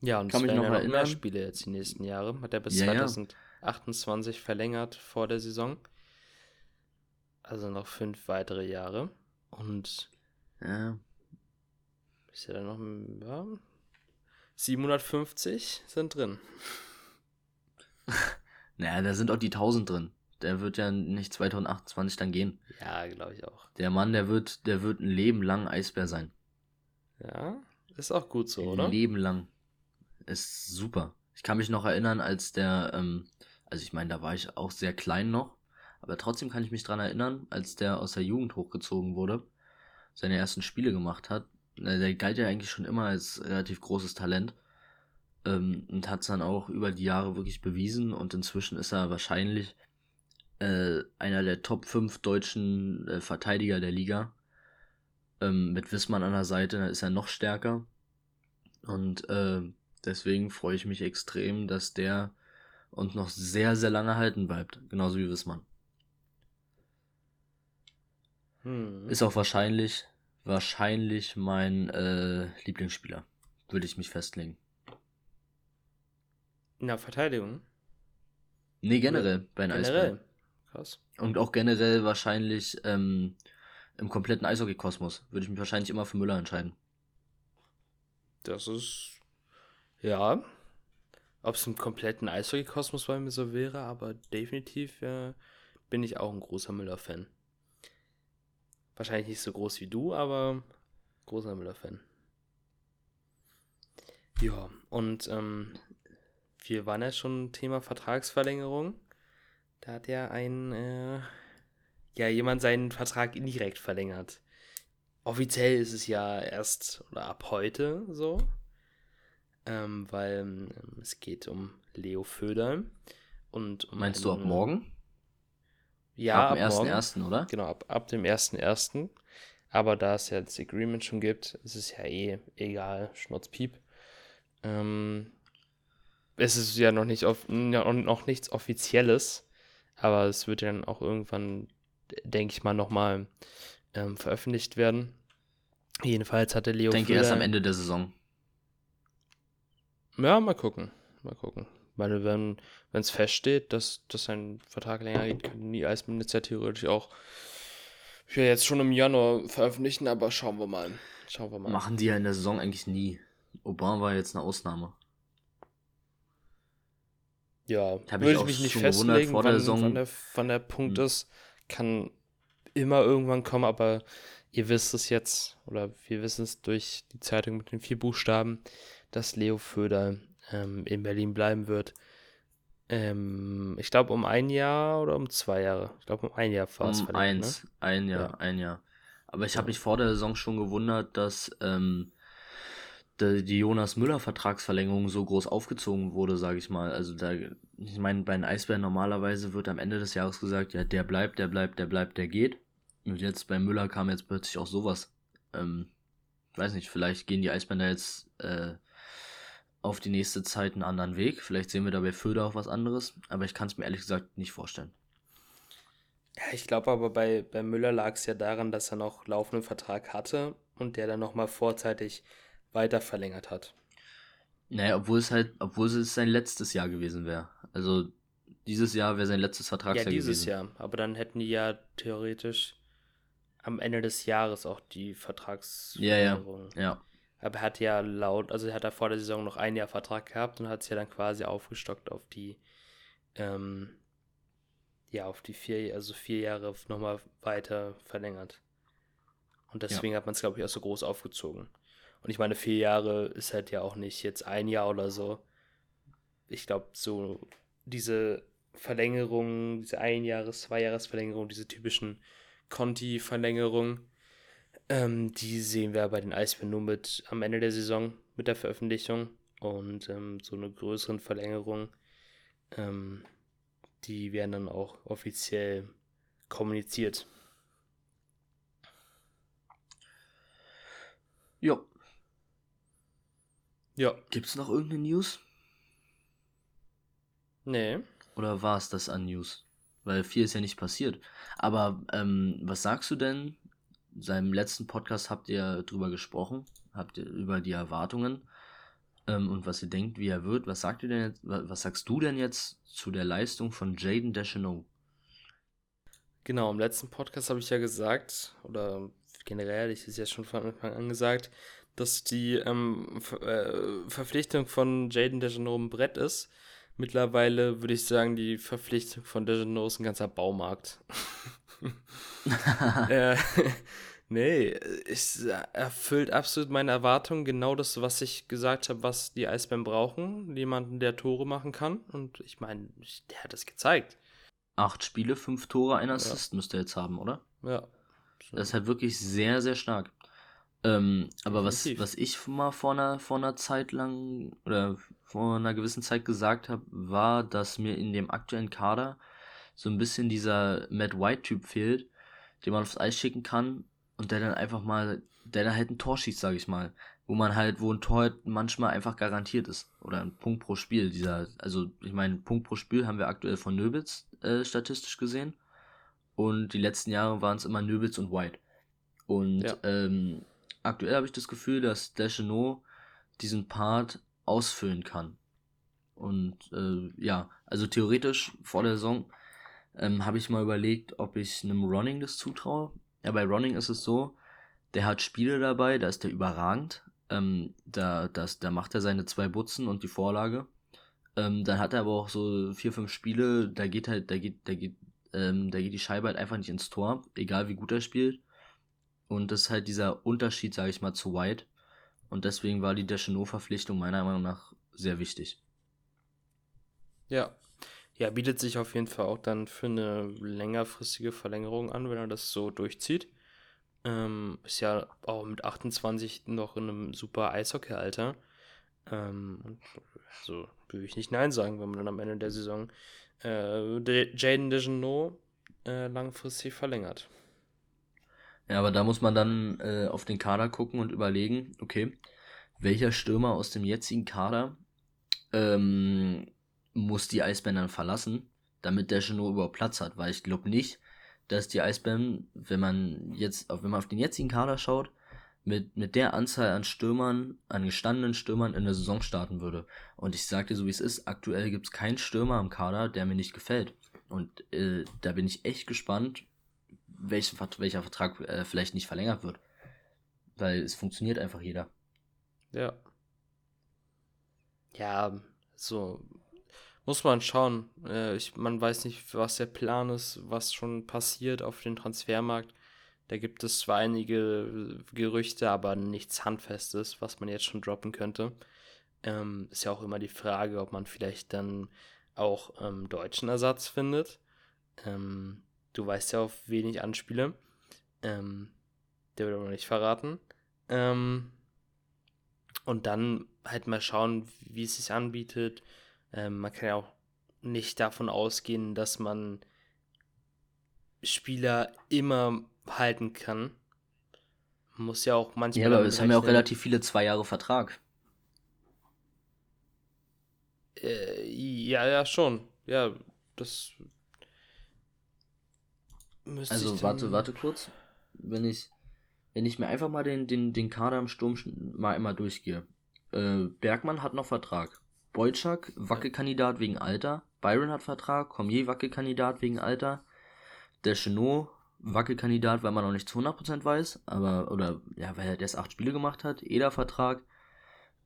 Ja, und Kann mich noch ja noch mehr erinnern. Spiele jetzt die nächsten Jahre. Hat er bis Ja, ja. 2028 verlängert vor der Saison. Also noch fünf weitere Jahre. Und Ja, ist ja dann noch ja, 750 sind drin. naja, da sind auch die 1000 drin. Der wird ja nicht 2028 dann gehen. Ja, glaube ich auch. Der Mann, der wird, der wird ein Leben lang Eisbär sein. Ja, ist auch gut so, Ein oder? Leben lang. Ist super. Ich kann mich noch erinnern, als der, ähm, also ich meine, da war ich auch sehr klein noch, aber trotzdem kann ich mich dran erinnern, als der aus der Jugend hochgezogen wurde, seine ersten Spiele gemacht hat. Na, Der galt ja eigentlich schon immer als relativ großes Talent ähm, und hat es dann auch über die Jahre wirklich bewiesen und inzwischen ist er wahrscheinlich äh, einer der Top 5 deutschen äh, Verteidiger der Liga. Ähm, mit Wissmann an der Seite ist er noch stärker. Und äh, deswegen freue ich mich extrem, dass der uns noch sehr, sehr lange halten bleibt. Genauso wie Wissmann. Hm. Ist auch wahrscheinlich, wahrscheinlich mein äh, Lieblingsspieler. Würde ich mich festlegen. In der Verteidigung. Nee, generell bei den Generell. Eisbären. Krass. Und auch generell wahrscheinlich ähm, im kompletten Eishockey-Kosmos würde ich mich wahrscheinlich immer für Müller entscheiden. Das ist. Ja. Ob es im kompletten Eishockey-Kosmos bei mir so wäre, aber definitiv äh, bin ich auch ein großer Müller-Fan. Wahrscheinlich nicht so groß wie du, aber großer Müller-Fan. Ja, und ähm, wir waren ja schon Thema Vertragsverlängerung. Da hat ja ein, äh, ja, jemand seinen Vertrag indirekt verlängert. Offiziell ist es ja erst oder ab heute so. Ähm, weil ähm, es geht um Leo Föder. Und um Meinst du ab einen- morgen? Ja, ab dem ab morgen. 1.1., oder? Genau, ab, ab dem 1.1. Aber da es ja das Agreement schon gibt, ist es ja eh egal, Schnurzpiep. Ähm, es ist ja noch nicht noch nichts Offizielles, aber es wird ja dann auch irgendwann denke ich mal, nochmal ähm, veröffentlicht werden. Jedenfalls hatte Leo. Ich denke erst am Ende der Saison. Ja, mal gucken. Mal gucken. Weil wenn es feststeht, dass, dass sein Vertrag länger geht, können die Eisbären jetzt ja theoretisch auch ja, jetzt schon im Januar veröffentlichen, aber schauen wir mal. Schauen wir mal. Machen die ja in der Saison eigentlich nie. Obama war jetzt eine Ausnahme. Ja, Hab würde ich, ich mich nicht festlegen, wann wann, der, wann der Punkt hm. ist. Kann immer irgendwann kommen, aber ihr wisst es jetzt, oder wir wissen es durch die Zeitung mit den vier Buchstaben, dass Leo Föder ähm, in Berlin bleiben wird. Ähm, ich glaube um ein Jahr oder um zwei Jahre. Ich glaube um ein Jahr war es. Um eins, ne? ein Jahr, ja. ein Jahr. Aber ich habe mich vor der Saison schon gewundert, dass ähm, die, die Jonas Müller Vertragsverlängerung so groß aufgezogen wurde, sage ich mal. Also da, ich meine, bei den Eisbären normalerweise wird am Ende des Jahres gesagt, ja, der bleibt, der bleibt, der bleibt, der geht. Und jetzt bei Müller kam jetzt plötzlich auch sowas. Ähm, weiß nicht, vielleicht gehen die Eisbären da jetzt äh, auf die nächste Zeit einen anderen Weg. Vielleicht sehen wir da bei Föder auch was anderes, aber ich kann es mir ehrlich gesagt nicht vorstellen. Ja, ich glaube aber bei, bei Müller lag es ja daran, dass er noch laufenden Vertrag hatte und der dann nochmal vorzeitig weiter verlängert hat. Naja, obwohl es halt, obwohl es sein letztes Jahr gewesen wäre. Also dieses Jahr wäre sein letztes Vertragsjahr gewesen. Ja, dieses gewesen. Jahr. Aber dann hätten die ja theoretisch am Ende des Jahres auch die Vertragsverlängerung. Ja, ja, ja. Aber er hat ja laut, also er hat da vor der Saison noch ein Jahr Vertrag gehabt und hat es ja dann quasi aufgestockt auf die, ähm, ja, auf die vier, also vier Jahre nochmal weiter verlängert. Und deswegen ja. hat man es, glaube ich, auch so groß aufgezogen. Und ich meine, vier Jahre ist halt ja auch nicht jetzt ein Jahr oder so. Ich glaube, so diese Verlängerung, diese Einjahres-, Zweijahresverlängerung, diese typischen Conti-Verlängerungen, ähm, die sehen wir bei den Eisbären nur mit am Ende der Saison mit der Veröffentlichung und ähm, so eine größeren Verlängerung, ähm, die werden dann auch offiziell kommuniziert. Ja. Ja. Gibt es noch irgendeine News? Nee. Oder war es das an News? Weil viel ist ja nicht passiert. Aber ähm, was sagst du denn seinem letzten Podcast habt ihr drüber gesprochen, habt ihr über die Erwartungen ähm, und was ihr denkt, wie er wird. Was sagt ihr denn jetzt, was sagst du denn jetzt zu der Leistung von Jaden Deschenaux? Genau, im letzten Podcast habe ich ja gesagt, oder generell, ich ist ja schon von Anfang an gesagt, dass die ähm, Ver äh, Verpflichtung von Jaden Deschenaux ein Brett ist. Mittlerweile würde ich sagen, die Verpflichtung von Deschenaux ist ein ganzer Baumarkt. äh, nee, es erfüllt absolut meine Erwartungen. Genau das, was ich gesagt habe, was die Eisbären brauchen. Jemanden, der Tore machen kann. Und ich meine, der hat es gezeigt. Acht Spiele, fünf Tore, ein Assist ja. müsste er jetzt haben, oder? Ja. Das ist halt wirklich sehr, sehr stark. Ähm, aber was, was ich mal vor einer, vor einer Zeit lang oder vor einer gewissen Zeit gesagt habe, war, dass mir in dem aktuellen Kader so ein bisschen dieser Matt White-Typ fehlt, den man aufs Eis schicken kann und der dann einfach mal, der dann halt ein Tor schießt, sag ich mal. Wo man halt, wo ein Tor halt manchmal einfach garantiert ist. Oder ein Punkt pro Spiel. Dieser, also ich meine, Punkt pro Spiel haben wir aktuell von Nöbitz äh, statistisch gesehen. Und die letzten Jahre waren es immer Nöbitz und White. Und ja. ähm, aktuell habe ich das Gefühl, dass Deschenaux diesen Part ausfüllen kann. Und äh, ja, also theoretisch vor der Saison ähm, habe ich mal überlegt, ob ich einem Running das zutraue. Ja, bei Running ist es so, der hat Spiele dabei, da ist der überragend. Ähm, da, das, da macht er seine zwei Butzen und die Vorlage. Ähm, dann hat er aber auch so vier, fünf Spiele, da geht halt, da geht, da geht, ähm, da geht die Scheibe halt einfach nicht ins Tor, egal wie gut er spielt. Und das ist halt dieser Unterschied, sage ich mal, zu White. Und deswegen war die Deschenaux-Verpflichtung meiner Meinung nach sehr wichtig. Ja, ja, bietet sich auf jeden Fall auch dann für eine längerfristige Verlängerung an, wenn er das so durchzieht. Ähm, ist ja auch mit 28 noch in einem super Eishockey-Alter. Ähm, also würde ich nicht Nein sagen, wenn man dann am Ende der Saison äh, Jaden Degenot äh, langfristig verlängert. Ja, aber da muss man dann äh, auf den Kader gucken und überlegen, okay, welcher Stürmer aus dem jetzigen Kader ähm, muss die Eisbären dann verlassen, damit der Geno überhaupt Platz hat, weil ich glaube nicht, dass die Eisbären, wenn man jetzt, wenn man auf den jetzigen Kader schaut, mit, mit der Anzahl an Stürmern, an gestandenen Stürmern in der Saison starten würde. Und ich sag dir so wie es ist, aktuell gibt es keinen Stürmer am Kader, der mir nicht gefällt. Und äh, da bin ich echt gespannt, welchen, welcher Vertrag äh, vielleicht nicht verlängert wird. Weil es funktioniert einfach jeder. Ja. Ja, so muss man schauen. Äh, ich, man weiß nicht, was der Plan ist, was schon passiert auf dem Transfermarkt. Da gibt es zwar einige Gerüchte, aber nichts Handfestes, was man jetzt schon droppen könnte. Ähm, ist ja auch immer die Frage, ob man vielleicht dann auch ähm, deutschen Ersatz findet. Ähm, du weißt ja, auf wen ich anspiele. Ähm, der wird aber nicht verraten. Ähm, und dann halt mal schauen, wie es sich anbietet. Ähm, man kann ja auch nicht davon ausgehen, dass man Spieler immer halten kann. Man muss ja auch manchmal. Ja, aber es haben ja auch relativ viele zwei Jahre Vertrag. Äh, ja, ja, schon. Ja, das. Also, warte, warte kurz. Wenn ich, wenn ich mir einfach mal den, den, den Kader im Sturm mal immer durchgehe. Äh, Bergmann hat noch Vertrag. Boyczak, Wackelkandidat wegen Alter. Byron hat Vertrag. Cormier, Wackelkandidat wegen Alter. Der Chenot, Wackelkandidat, weil man noch nicht zu 100% weiß. Aber, oder, ja, weil er erst acht Spiele gemacht hat. Eder Vertrag.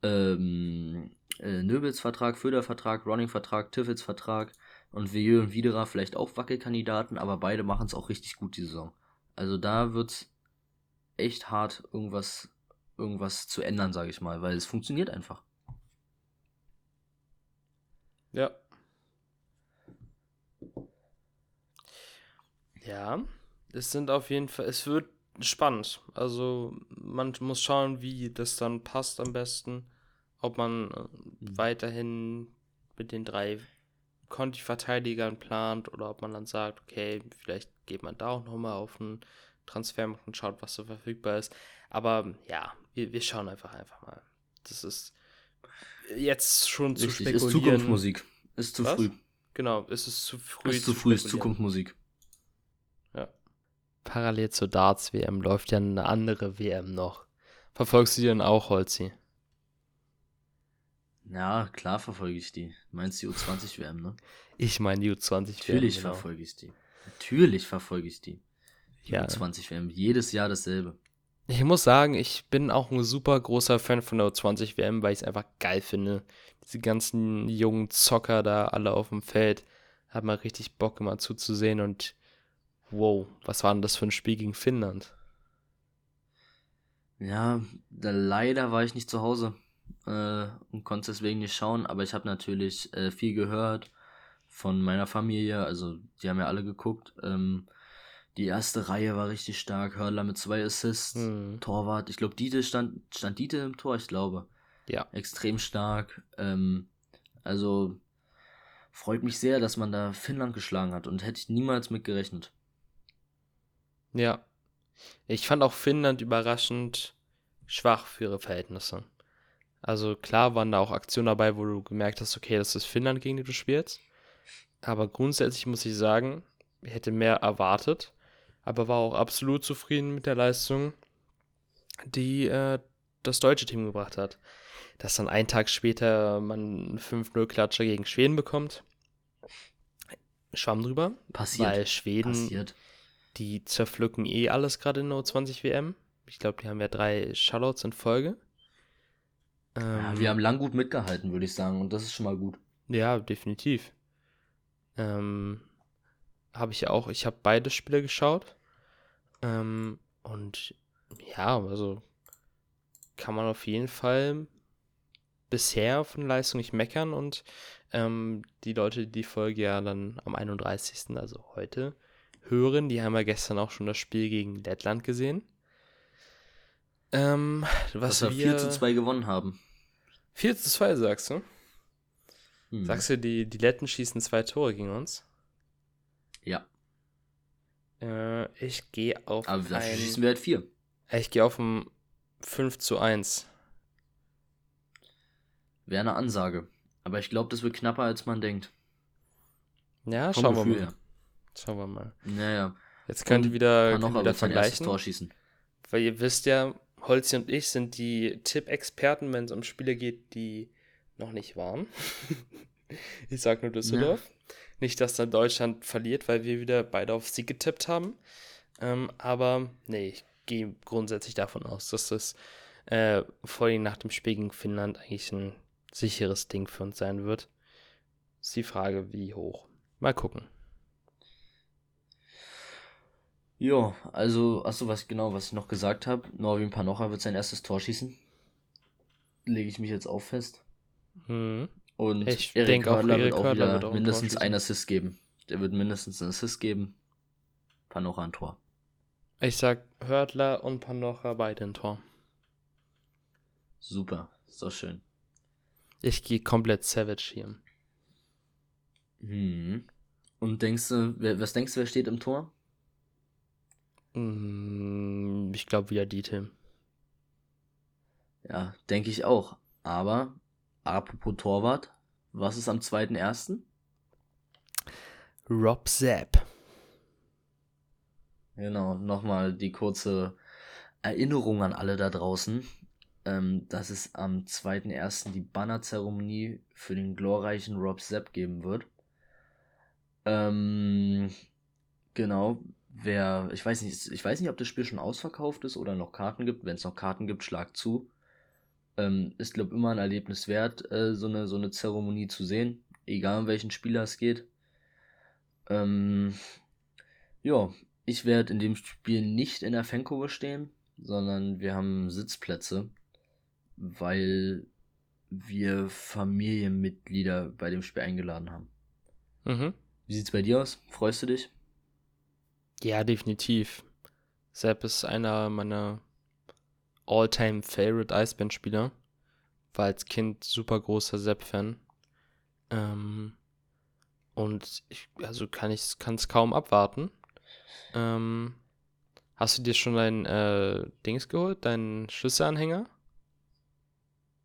Ähm, äh, Nöbels Vertrag, Föder Vertrag, Ronning Vertrag, Tiffels Vertrag. Und Vieux und Widerer vielleicht auch Wackelkandidaten, aber beide machen es auch richtig gut die Saison. Also da wird's echt hart, irgendwas, irgendwas zu ändern, sage ich mal, weil es funktioniert einfach. Ja. Ja, es sind auf jeden Fall, es wird spannend. Also man muss schauen, wie das dann passt am besten. Ob man äh, weiterhin mit den drei Conti-Verteidigern plant oder ob man dann sagt, okay, vielleicht geht man da auch nochmal auf einen Transfermarkt und schaut, was so verfügbar ist. Aber ja, wir, wir schauen einfach einfach mal. Das ist jetzt schon zu Richtig, spekulieren. Ist Zukunftsmusik. Ist zu Was? früh. Genau, es ist zu früh. Ist zu, zu früh, ist Zukunftsmusik. Ja. Parallel zur Darts-WM läuft ja eine andere WM noch. Verfolgst du die denn auch, Holzi? Ja, klar verfolge ich die. Meinst du die U20-WM, ne? Ich meine die U20-WM. Natürlich genau. verfolge ich die. Natürlich verfolge ich die. Die ja. U20-WM. Jedes Jahr dasselbe. Ich muss sagen, ich bin auch ein super großer Fan von der U20 WM, weil ich es einfach geil finde. Diese ganzen jungen Zocker da alle auf dem Feld. Hat mal richtig Bock immer zuzusehen und wow, was war denn das für ein Spiel gegen Finnland? Ja, leider war ich nicht zu Hause äh, und konnte deswegen nicht schauen, aber ich habe natürlich äh, viel gehört von meiner Familie, also die haben ja alle geguckt. Ähm, die erste Reihe war richtig stark. Hörler mit zwei Assists. Mhm. Torwart. Ich glaube, Diete stand, stand Diete im Tor, ich glaube. Ja. Extrem stark. Ähm, also freut mich sehr, dass man da Finnland geschlagen hat und hätte ich niemals mit gerechnet. Ja. Ich fand auch Finnland überraschend schwach für ihre Verhältnisse. Also klar waren da auch Aktionen dabei, wo du gemerkt hast, okay, das ist Finnland, gegen die du spielst. Aber grundsätzlich muss ich sagen, ich hätte mehr erwartet aber war auch absolut zufrieden mit der Leistung, die äh, das deutsche Team gebracht hat. Dass dann einen Tag später man 5-0-Klatscher gegen Schweden bekommt, schwamm drüber. Passiert. Weil Schweden, Passiert. die zerpflücken eh alles gerade in der U20 WM. Ich glaube, die haben ja drei Shutouts in Folge. ja, wir ähm, haben lang gut mitgehalten, würde ich sagen, und das ist schon mal gut. Ja, definitiv. Ähm, habe ich auch, ich habe beide Spiele geschaut. Ähm, und ja, also kann man auf jeden Fall bisher von Leistung nicht meckern und ähm, die Leute, die die Folge ja dann am 31., also heute, hören, die haben ja gestern auch schon das Spiel gegen Lettland gesehen. Ähm, was wir 4 zu 2 gewonnen haben. 4 zu 2, sagst du? Hm. Sagst du, die, die Letten schießen zwei Tore gegen uns? Ja. Äh, ich gehe auf. Aber dafür ein, schießen wir halt vier. Ich gehe auf ein 5 zu 1. Wäre eine Ansage. Aber ich glaube, das wird knapper, als man denkt. Ja, Vom schauen wir mal. Her. Schauen wir mal. Naja. Jetzt könnt ihr wieder, könnt ihr wieder vergleichen. Tor schießen. Weil ihr wisst ja, Holzi und ich sind die Tipp-Experten, wenn es um Spiele geht, die noch nicht waren. ich sag nur Düsseldorf. Nicht, dass dann Deutschland verliert, weil wir wieder beide auf Sieg getippt haben. Ähm, aber nee, ich gehe grundsätzlich davon aus, dass das äh, vor allem nach dem Spiel gegen Finnland eigentlich ein sicheres Ding für uns sein wird. Ist die Frage, wie hoch. Mal gucken. Ja, also, achso, was genau, was ich noch gesagt habe. Norwin Panocha wird sein erstes Tor schießen. Lege ich mich jetzt auch fest. Mhm. Und Ich Erik auch, Erik wird auch wieder wird auch ein mindestens einen Assist geben. Der wird mindestens einen Assist geben. Panocha ein Tor. Ich sag Hördler und Panocha beide ein Tor. Super, doch schön. Ich gehe komplett Savage hier. Hm. Und denkst du, wer, was denkst du, wer steht im Tor? Mm, Ich glaube wieder die Tim. Ja, denke ich auch. Aber, apropos Torwart, was ist am 2.1.? Rob Zapp. Genau, nochmal die kurze Erinnerung an alle da draußen, ähm, dass es am 2.1. die Bannerzeremonie für den glorreichen Rob Sepp geben wird. Ähm, genau, wer, ich weiß nicht, ich weiß nicht, ob das Spiel schon ausverkauft ist oder noch Karten gibt. Wenn es noch Karten gibt, schlag zu. Ähm, ist, glaube immer ein Erlebnis wert, äh, so eine, so eine Zeremonie zu sehen, egal um welchen Spieler es geht. Ähm, ja, ich werde in dem Spiel nicht in der Fankurve stehen, sondern wir haben Sitzplätze, weil wir Familienmitglieder bei dem Spiel eingeladen haben. Mhm. Wie sieht's bei dir aus? Freust du dich? Ja, definitiv. Zapp ist einer meiner all-time favorite Eisband-Spieler. War als Kind super großer Zapp-Fan. Ähm, und ich, also kann ich es kaum abwarten. Ähm, hast du dir schon dein äh, Dings geholt, deinen Schlüsselanhänger?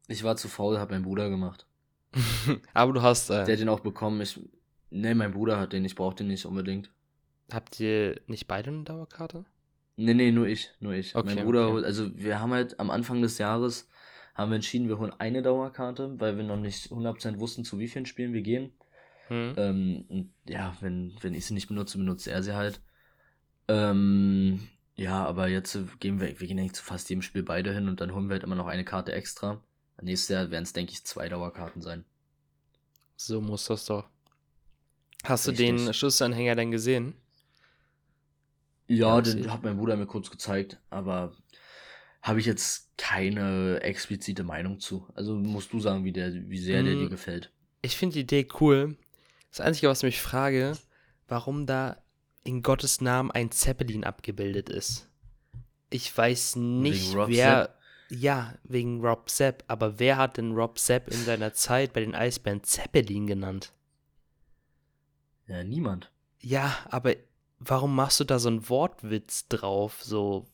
Ich war zu faul, hab mein Bruder gemacht. Aber du hast, Der äh, hat den auch bekommen. Ich, ne, mein Bruder hat den, ich brauch den nicht unbedingt. habt ihr nicht beide eine Dauerkarte? Nee, nee, nur ich, nur ich. Okay, mein Bruder okay. also wir haben halt am Anfang des Jahres, haben wir entschieden, wir holen eine Dauerkarte, weil wir noch nicht 100% wussten, zu wie vielen Spielen wir gehen. Hm? Ähm, ja, wenn, wenn ich sie nicht benutze, benutzt er sie halt. Ähm, ja, aber jetzt gehen wir, wir gehen eigentlich zu fast jedem Spiel beide hin und dann holen wir halt immer noch eine Karte extra. Nächstes Jahr werden es, denke ich, zwei Dauerkarten sein. So muss das doch. Hast du Richtig. den Schlüsselanhänger denn gesehen? Ja, Ja, den hat mein Bruder mir kurz gezeigt, aber habe ich jetzt keine explizite Meinung zu. Also musst du sagen, wie der, wie sehr der Mm. dir gefällt. Ich finde die Idee cool. Das Einzige, was ich mich frage, warum da in Gottes Namen ein Zeppelin abgebildet ist. Ich weiß nicht, wer. Ja, wegen Rob Sepp. Aber wer hat denn Rob Sepp in seiner Zeit bei den Eisbären Zeppelin genannt? Ja, niemand. Ja, aber warum machst du da so einen Wortwitz drauf? So.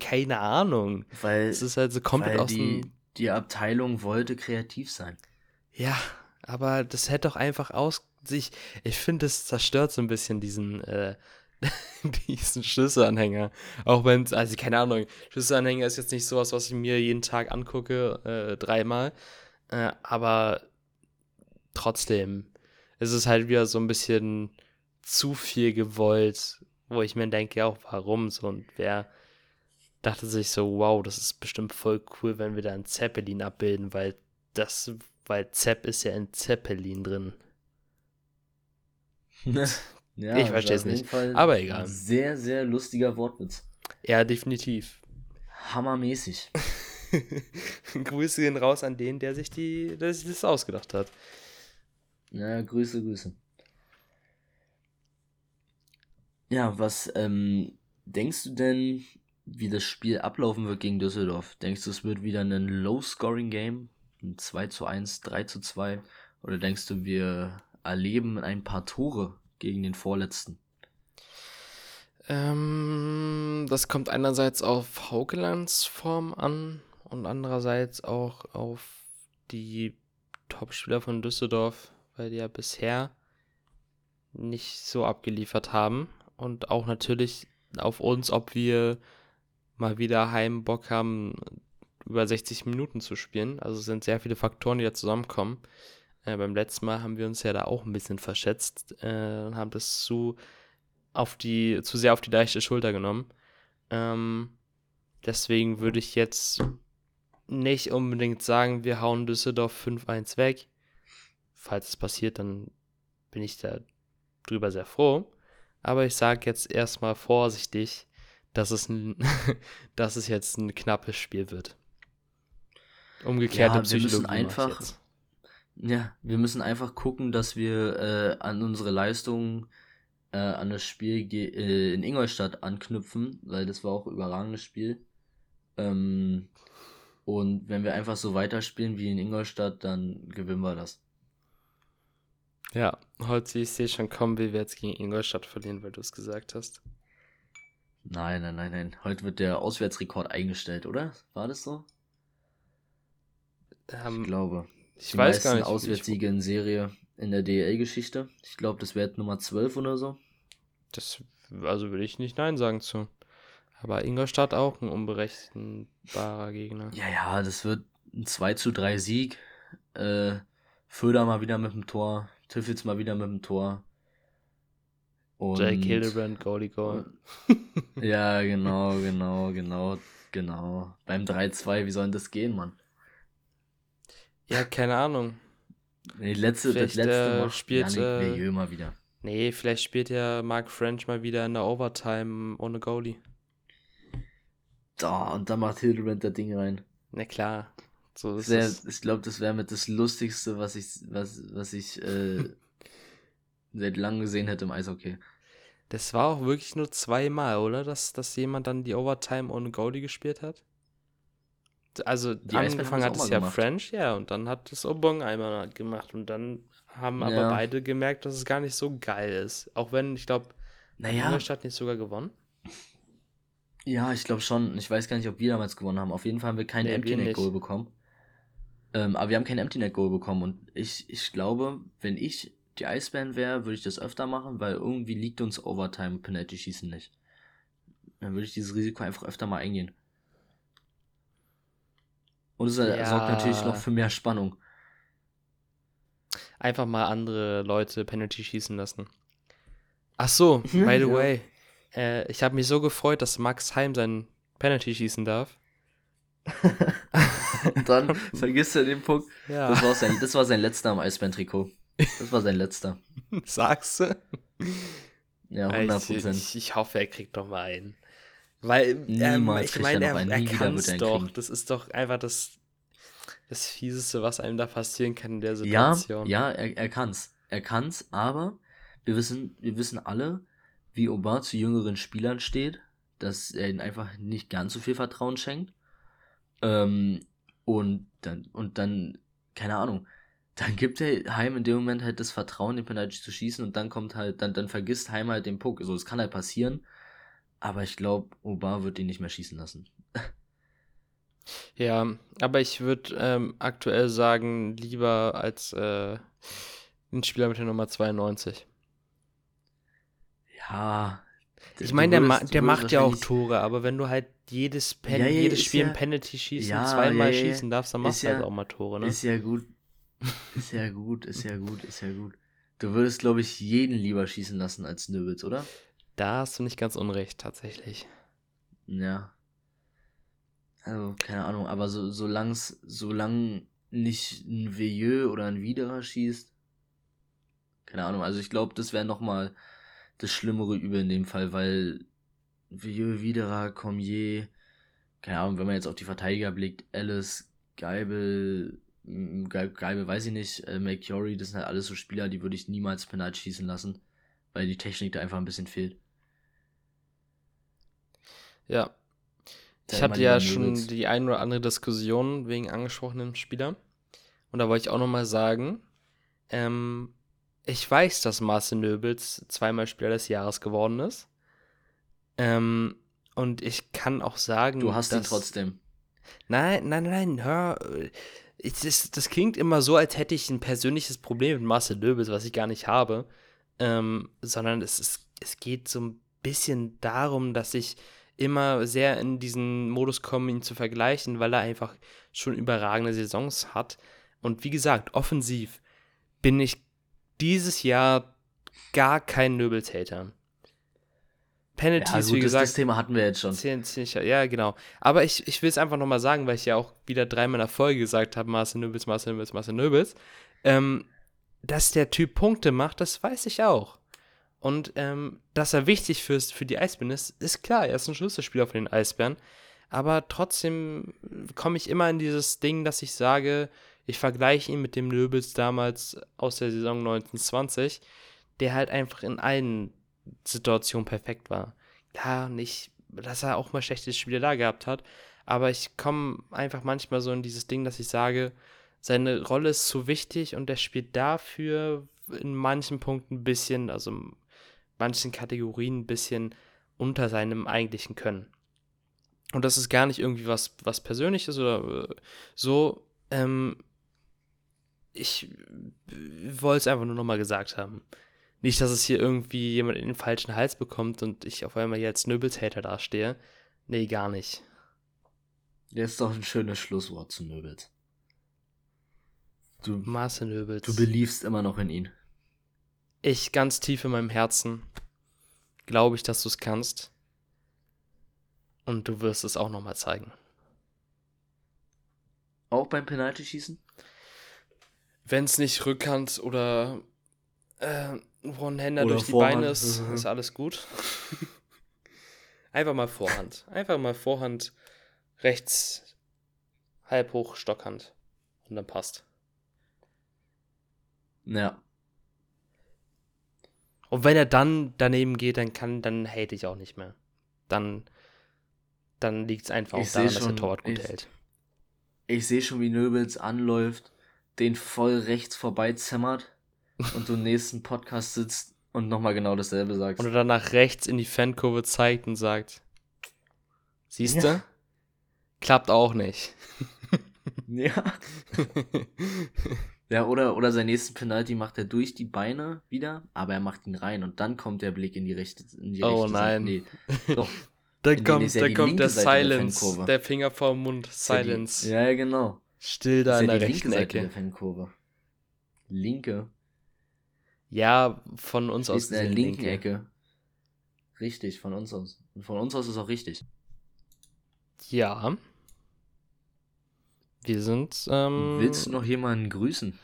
Keine Ahnung. Weil, Es ist halt so komplett aus die, dem. die Abteilung wollte kreativ sein. Ja, aber das hätte doch einfach aus sich. Ich finde, das zerstört so ein bisschen diesen, äh, diesen Schlüsselanhänger. Auch wenn es, also keine Ahnung, Schlüsselanhänger ist jetzt nicht sowas, was ich mir jeden Tag angucke, äh, dreimal. Äh, aber trotzdem ist es halt wieder so ein bisschen zu viel gewollt, wo ich mir denke, ja, auch warum so und wer dachte sich so, wow, das ist bestimmt voll cool, wenn wir da einen Zeppelin abbilden, weil das, weil Zepp ist ja in Zeppelin drin. ja, Ich versteh's auf jeden nicht, Fall aber egal. ein Sehr, sehr lustiger Wortwitz. Ja, definitiv. Hammermäßig. Grüße gehen raus an den, der sich die, der sich das ausgedacht hat. Ja, Grüße, Grüße. Ja, was ähm, denkst du denn, wie das Spiel ablaufen wird gegen Düsseldorf? Denkst du, es wird wieder ein Low-Scoring-Game? Ein 2 zu 1, 3 zu 2? Oder denkst du, wir erleben ein paar Tore gegen den Vorletzten? Ähm, das kommt einerseits auf Haukelands Form an und andererseits auch auf die Topspieler von Düsseldorf, weil die ja bisher nicht so abgeliefert haben. Und auch natürlich auf uns, ob wir mal wieder heim Bock haben, über 60 Minuten zu spielen. Also es sind sehr viele Faktoren, die da zusammenkommen. Äh, beim letzten Mal haben wir uns ja da auch ein bisschen verschätzt äh, und haben das zu, auf die, zu sehr auf die leichte Schulter genommen. Ähm, deswegen würde ich jetzt nicht unbedingt sagen, wir hauen Düsseldorf 5-1 weg. Falls es passiert, dann bin ich da drüber sehr froh. Aber ich sage jetzt erstmal vorsichtig, dass es, ein dass es jetzt ein knappes Spiel wird. Umgekehrte ja, Psychologie. Wir müssen einfach, ja, wir müssen einfach gucken, dass wir äh, an unsere Leistungen äh, an das Spiel äh, in Ingolstadt anknüpfen, weil das war auch ein überragendes Spiel. Ähm, und wenn wir einfach so weiterspielen wie in Ingolstadt, dann gewinnen wir das. Ja, heute ich sehe schon kommen, wie wir jetzt gegen Ingolstadt verlieren, weil du es gesagt hast. Nein, nein, nein, nein. Heute wird der Auswärtsrekord eingestellt, oder? War das so? Ähm, ich glaube. Ich die weiß gar nicht. Auswärtssiege in Serie in der DL-Geschichte. Ich glaube, das wäre Nummer 12 oder so. Das, also würde ich nicht Nein sagen zu. Aber Ingolstadt auch ein unberechenbarer Gegner. Ja, ja, das wird ein 2 zu 3 Sieg. Äh, Föder mal wieder mit dem Tor. Tiffels mal wieder mit dem Tor. Und, Jake Hildebrand, Goalie Goal. ja, genau, genau, genau, genau. Beim 3-2, wie soll denn das gehen, Mann? Ja, keine Ahnung. Nee, letzte, vielleicht, das letzte äh, Mal spielt äh, mal wieder. Nee, vielleicht spielt ja Mark French mal wieder in der Overtime ohne Goalie. Da, und dann macht Hildebrand das Ding rein. Na klar. So wär, Ich glaube, das wäre mit das Lustigste, was ich, was, was ich äh, seit langem gesehen hätte im Eishockey. Das war auch wirklich nur zweimal, oder? Dass, dass jemand dann die Overtime ohne Goalie gespielt hat? also die angefangen hat es ja gemacht. French, ja, und dann hat es Obong einmal gemacht und dann haben ja. aber beide gemerkt, dass es gar nicht so geil ist. Auch wenn, ich glaube, naja. Ingolstadt nicht sogar gewonnen. Ja, ich glaube schon. Ich weiß gar nicht, ob wir damals gewonnen haben. Auf jeden Fall haben wir kein nee, Empty Goal bekommen. Ähm, aber wir haben kein Empty Net Goal bekommen und ich, ich glaube, wenn ich die Eisbären wäre, würde ich das öfter machen, weil irgendwie liegt uns Overtime Penalty schießen nicht. Dann würde ich dieses Risiko einfach öfter mal eingehen. Und es ja. sorgt natürlich noch für mehr Spannung. Einfach mal andere Leute Penalty schießen lassen. Ach so, by the ja. way. Äh, ich habe mich so gefreut, dass Max Heim sein Penalty schießen darf. Und dann vergisst er den Punkt. Ja. Das, war sein, das war sein letzter am Eisbären-Trikot. Das war sein letzter. Sagst du? Ja, 100%. Ich, ich, ich hoffe, er kriegt doch mal einen. Weil, ähm, ich meine, er, er kann es doch. Kriegen. Das ist doch einfach das, das Fieseste, was einem da passieren kann in der Situation. Ja, ja er, er kann's. Er kann's, aber wir wissen, wir wissen alle, wie Oba zu jüngeren Spielern steht, dass er ihnen einfach nicht ganz so viel Vertrauen schenkt. Ähm, und dann, und dann, keine Ahnung, dann gibt er Heim in dem Moment halt das Vertrauen, den Penalty zu schießen und dann kommt halt, dann, dann vergisst Heim halt den Puck. So, es kann halt passieren. Aber ich glaube, Oba wird ihn nicht mehr schießen lassen. ja, aber ich würde ähm, aktuell sagen, lieber als äh, ein Spieler mit der Nummer 92. Ja. Ich meine, der, ma der macht ja auch Tore, aber wenn du halt jedes, Pen ja, ja, jedes Spiel ja, im Penalty schießen, ja, zweimal schießen darfst, dann machst du halt auch mal Tore, ne? Ist ja gut. Ist ja gut, ist ja gut, ist ja gut. Du würdest, glaube ich, jeden lieber schießen lassen als Nöbels, oder? Da hast du nicht ganz unrecht, tatsächlich. Ja. Also, keine Ahnung, aber so, solang's, solange nicht ein Veilleux oder ein Widerer schießt, keine Ahnung, also ich glaube, das wäre nochmal das schlimmere Übel in dem Fall, weil Vieux, Widerer, Cormier, keine Ahnung, wenn man jetzt auf die Verteidiger blickt, Alice, Geibel, Geibel weiß ich nicht, äh, McCurry, das sind halt alles so Spieler, die würde ich niemals Penalty schießen lassen, weil die Technik da einfach ein bisschen fehlt. Ja. Ich hatte ja schon die ein oder andere Diskussion wegen angesprochenen Spielern. Und da wollte ich auch nochmal sagen, ähm, ich weiß, dass Marcel Nöbels zweimal Spieler des Jahres geworden ist. Ähm, und ich kann auch sagen. Du hast dass, ihn trotzdem. Nein, nein, nein, hör. Das, das klingt immer so, als hätte ich ein persönliches Problem mit Marcel Nöbels, was ich gar nicht habe. Ähm, sondern es, ist, es geht so ein bisschen darum, dass ich immer sehr in diesen Modus komme, ihn zu vergleichen, weil er einfach schon überragende Saisons hat. Und wie gesagt, offensiv bin ich dieses Jahr gar kein Nöbeltäter. Penalties, ja, gut, wie gesagt. Das, Thema hatten wir jetzt schon. Zehn, zehn, ja, genau. Aber ich, ich will es einfach nochmal sagen, weil ich ja auch wieder dreimal in der Folge gesagt habe: Marcel Nöbels, Marcel Nöbels, Marcel Nöbels. Ähm, dass der Typ Punkte macht, das weiß ich auch. Und ähm, dass er wichtig für, für die Eisbären ist, ist klar. Er ist ein Schlüsselspieler von den Eisbären. Aber trotzdem komme ich immer in dieses Ding, dass ich sage, ich vergleiche ihn mit dem Nöbels damals aus der Saison 1920, der halt einfach in allen Situationen perfekt war. Klar, nicht, dass er auch mal schlechte Spiele da gehabt hat, aber ich komme einfach manchmal so in dieses Ding, dass ich sage, seine Rolle ist zu wichtig und er spielt dafür in manchen Punkten ein bisschen, also in manchen Kategorien ein bisschen unter seinem eigentlichen Können. Und das ist gar nicht irgendwie was, was Persönliches oder äh, so. Ähm, ich wollte es einfach nur nochmal gesagt haben. Nicht, dass es hier irgendwie jemand in den falschen Hals bekommt und ich auf einmal hier als Nöbeltäter dastehe. Nee, gar nicht. Der ist doch ein schönes Schlusswort zu Nöbels. Du, Marcel Nöbels. Du beliefst immer noch in ihn. Ich ganz tief in meinem Herzen glaube ich, dass du es kannst. Und du wirst es auch nochmal zeigen. Auch beim Penalty-Schießen? Wenn es nicht Rückhand oder äh, One-Hander durch die Vorhand. Beine ist, mhm. ist alles gut. Einfach mal Vorhand. Einfach mal Vorhand rechts halb hoch Stockhand. Und dann passt. Ja. Und wenn er dann daneben geht, dann kann, dann hate ich auch nicht mehr. Dann, dann liegt es einfach ich auch daran, schon, dass der Torwart gut ich, hält. Ich sehe schon, wie Nöbels anläuft, den voll rechts vorbeizimmert und du im nächsten Podcast sitzt und nochmal genau dasselbe sagst. Und dann nach rechts in die Fankurve zeigt und sagt, siehst du? Ja. Klappt auch nicht. ja. ja, oder, oder sein nächsten Penalty macht er durch die Beine wieder, aber er macht ihn rein und dann kommt der Blick in die rechte, in die oh, rechte nein. Seite. Nee, doch. Dann kommt, dann kommt der Silence, der, der, Finger vorm Mund, Silence. Ja, ja, genau. Still da in der rechten Ecke. Der Fankurve. Linke. Ja, von uns aus. Ist in der linken linke. Ecke. Richtig, von uns aus. Und von uns aus ist auch richtig. Ja. Wir sind. Ähm, Willst du noch jemanden grüßen?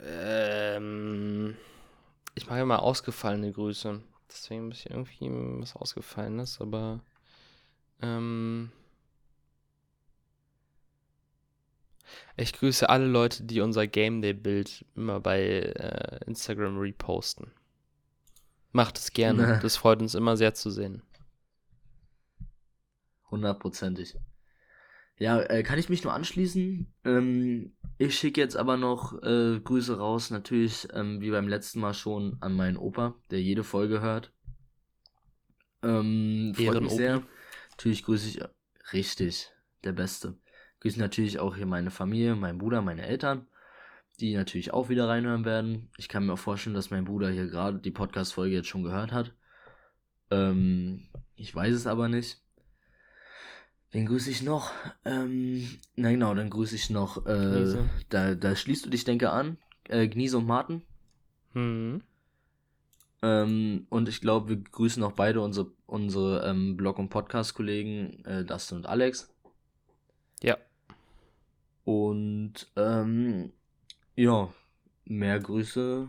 Ähm, ich mache mal ausgefallene Grüße. Deswegen ein bisschen irgendwie was Ausgefallenes, aber. Ähm, Ich grüße alle Leute, die unser Game Day Bild immer bei äh, Instagram reposten. Macht es gerne. Das freut uns immer sehr zu sehen. Hundertprozentig. Ja, äh, kann ich mich nur anschließen. Ähm, ich schicke jetzt aber noch äh, Grüße raus, natürlich, ähm, wie beim letzten Mal schon, an meinen Opa, der jede Folge hört. Ähm, freut mich sehr. Natürlich grüße ich, richtig, der Beste. Grüße natürlich auch hier meine Familie, meinen Bruder, meine Eltern, die natürlich auch wieder reinhören werden. Ich kann mir auch vorstellen, dass mein Bruder hier gerade die Podcast-Folge jetzt schon gehört hat. Ähm, ich weiß es aber nicht. Wen grüße ich noch? Ähm, na genau, dann grüße ich noch. Äh, da, da schließt du dich, denke an. Äh, Gniese und Martin. Mhm. Ähm, und ich glaube, wir grüßen auch beide unsere, unsere ähm, Blog- und Podcast-Kollegen, äh, Dustin und Alex. Ja. Und ähm, ja, mehr Grüße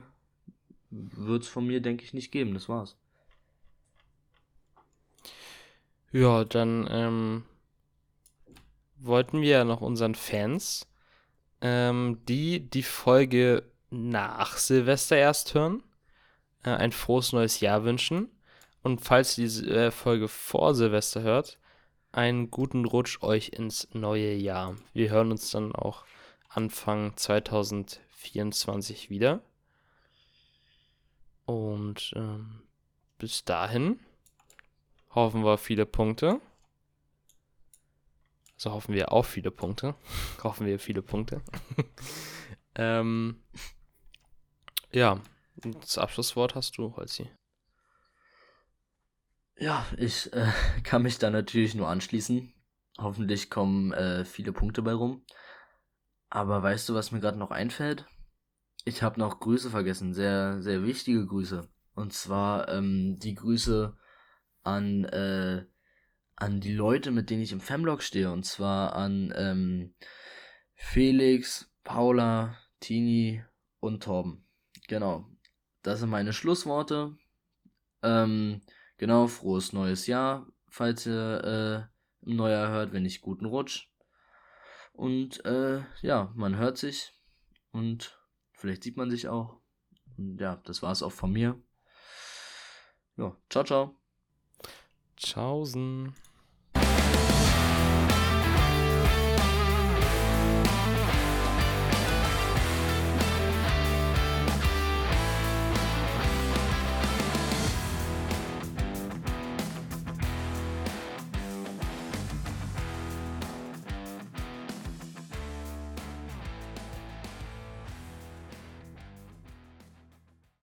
wird es von mir, denke ich, nicht geben. Das war's. Ja, dann ähm, wollten wir ja noch unseren Fans, ähm, die die Folge nach Silvester erst hören, äh, ein frohes neues Jahr wünschen. Und falls ihr die äh, Folge vor Silvester hört, einen guten Rutsch euch ins neue Jahr. Wir hören uns dann auch Anfang 2024 wieder. Und ähm, bis dahin hoffen wir viele Punkte. Also hoffen wir auf viele Punkte. hoffen wir viele Punkte. ähm, ja, Das Abschlusswort hast du, Holzi. Ja, ich äh, kann mich da natürlich nur anschließen. Hoffentlich kommen äh, viele Punkte bei rum. Aber weißt du, was mir gerade noch einfällt? Ich habe noch Grüße vergessen, sehr, sehr wichtige Grüße. Und zwar ähm, die Grüße an, äh, an die Leute, mit denen ich im Femlog stehe. Und zwar an ähm, Felix, Paula, Tini und Torben. Genau. Das sind meine Schlussworte. Ähm, genau, frohes neues Jahr, falls ihr äh, im Neujahr hört, wenn nicht guten Rutsch. Und äh, ja, man hört sich und vielleicht sieht man sich auch. Und ja, das war es auch von mir. Ja, ciao, ciao. Tschaußen.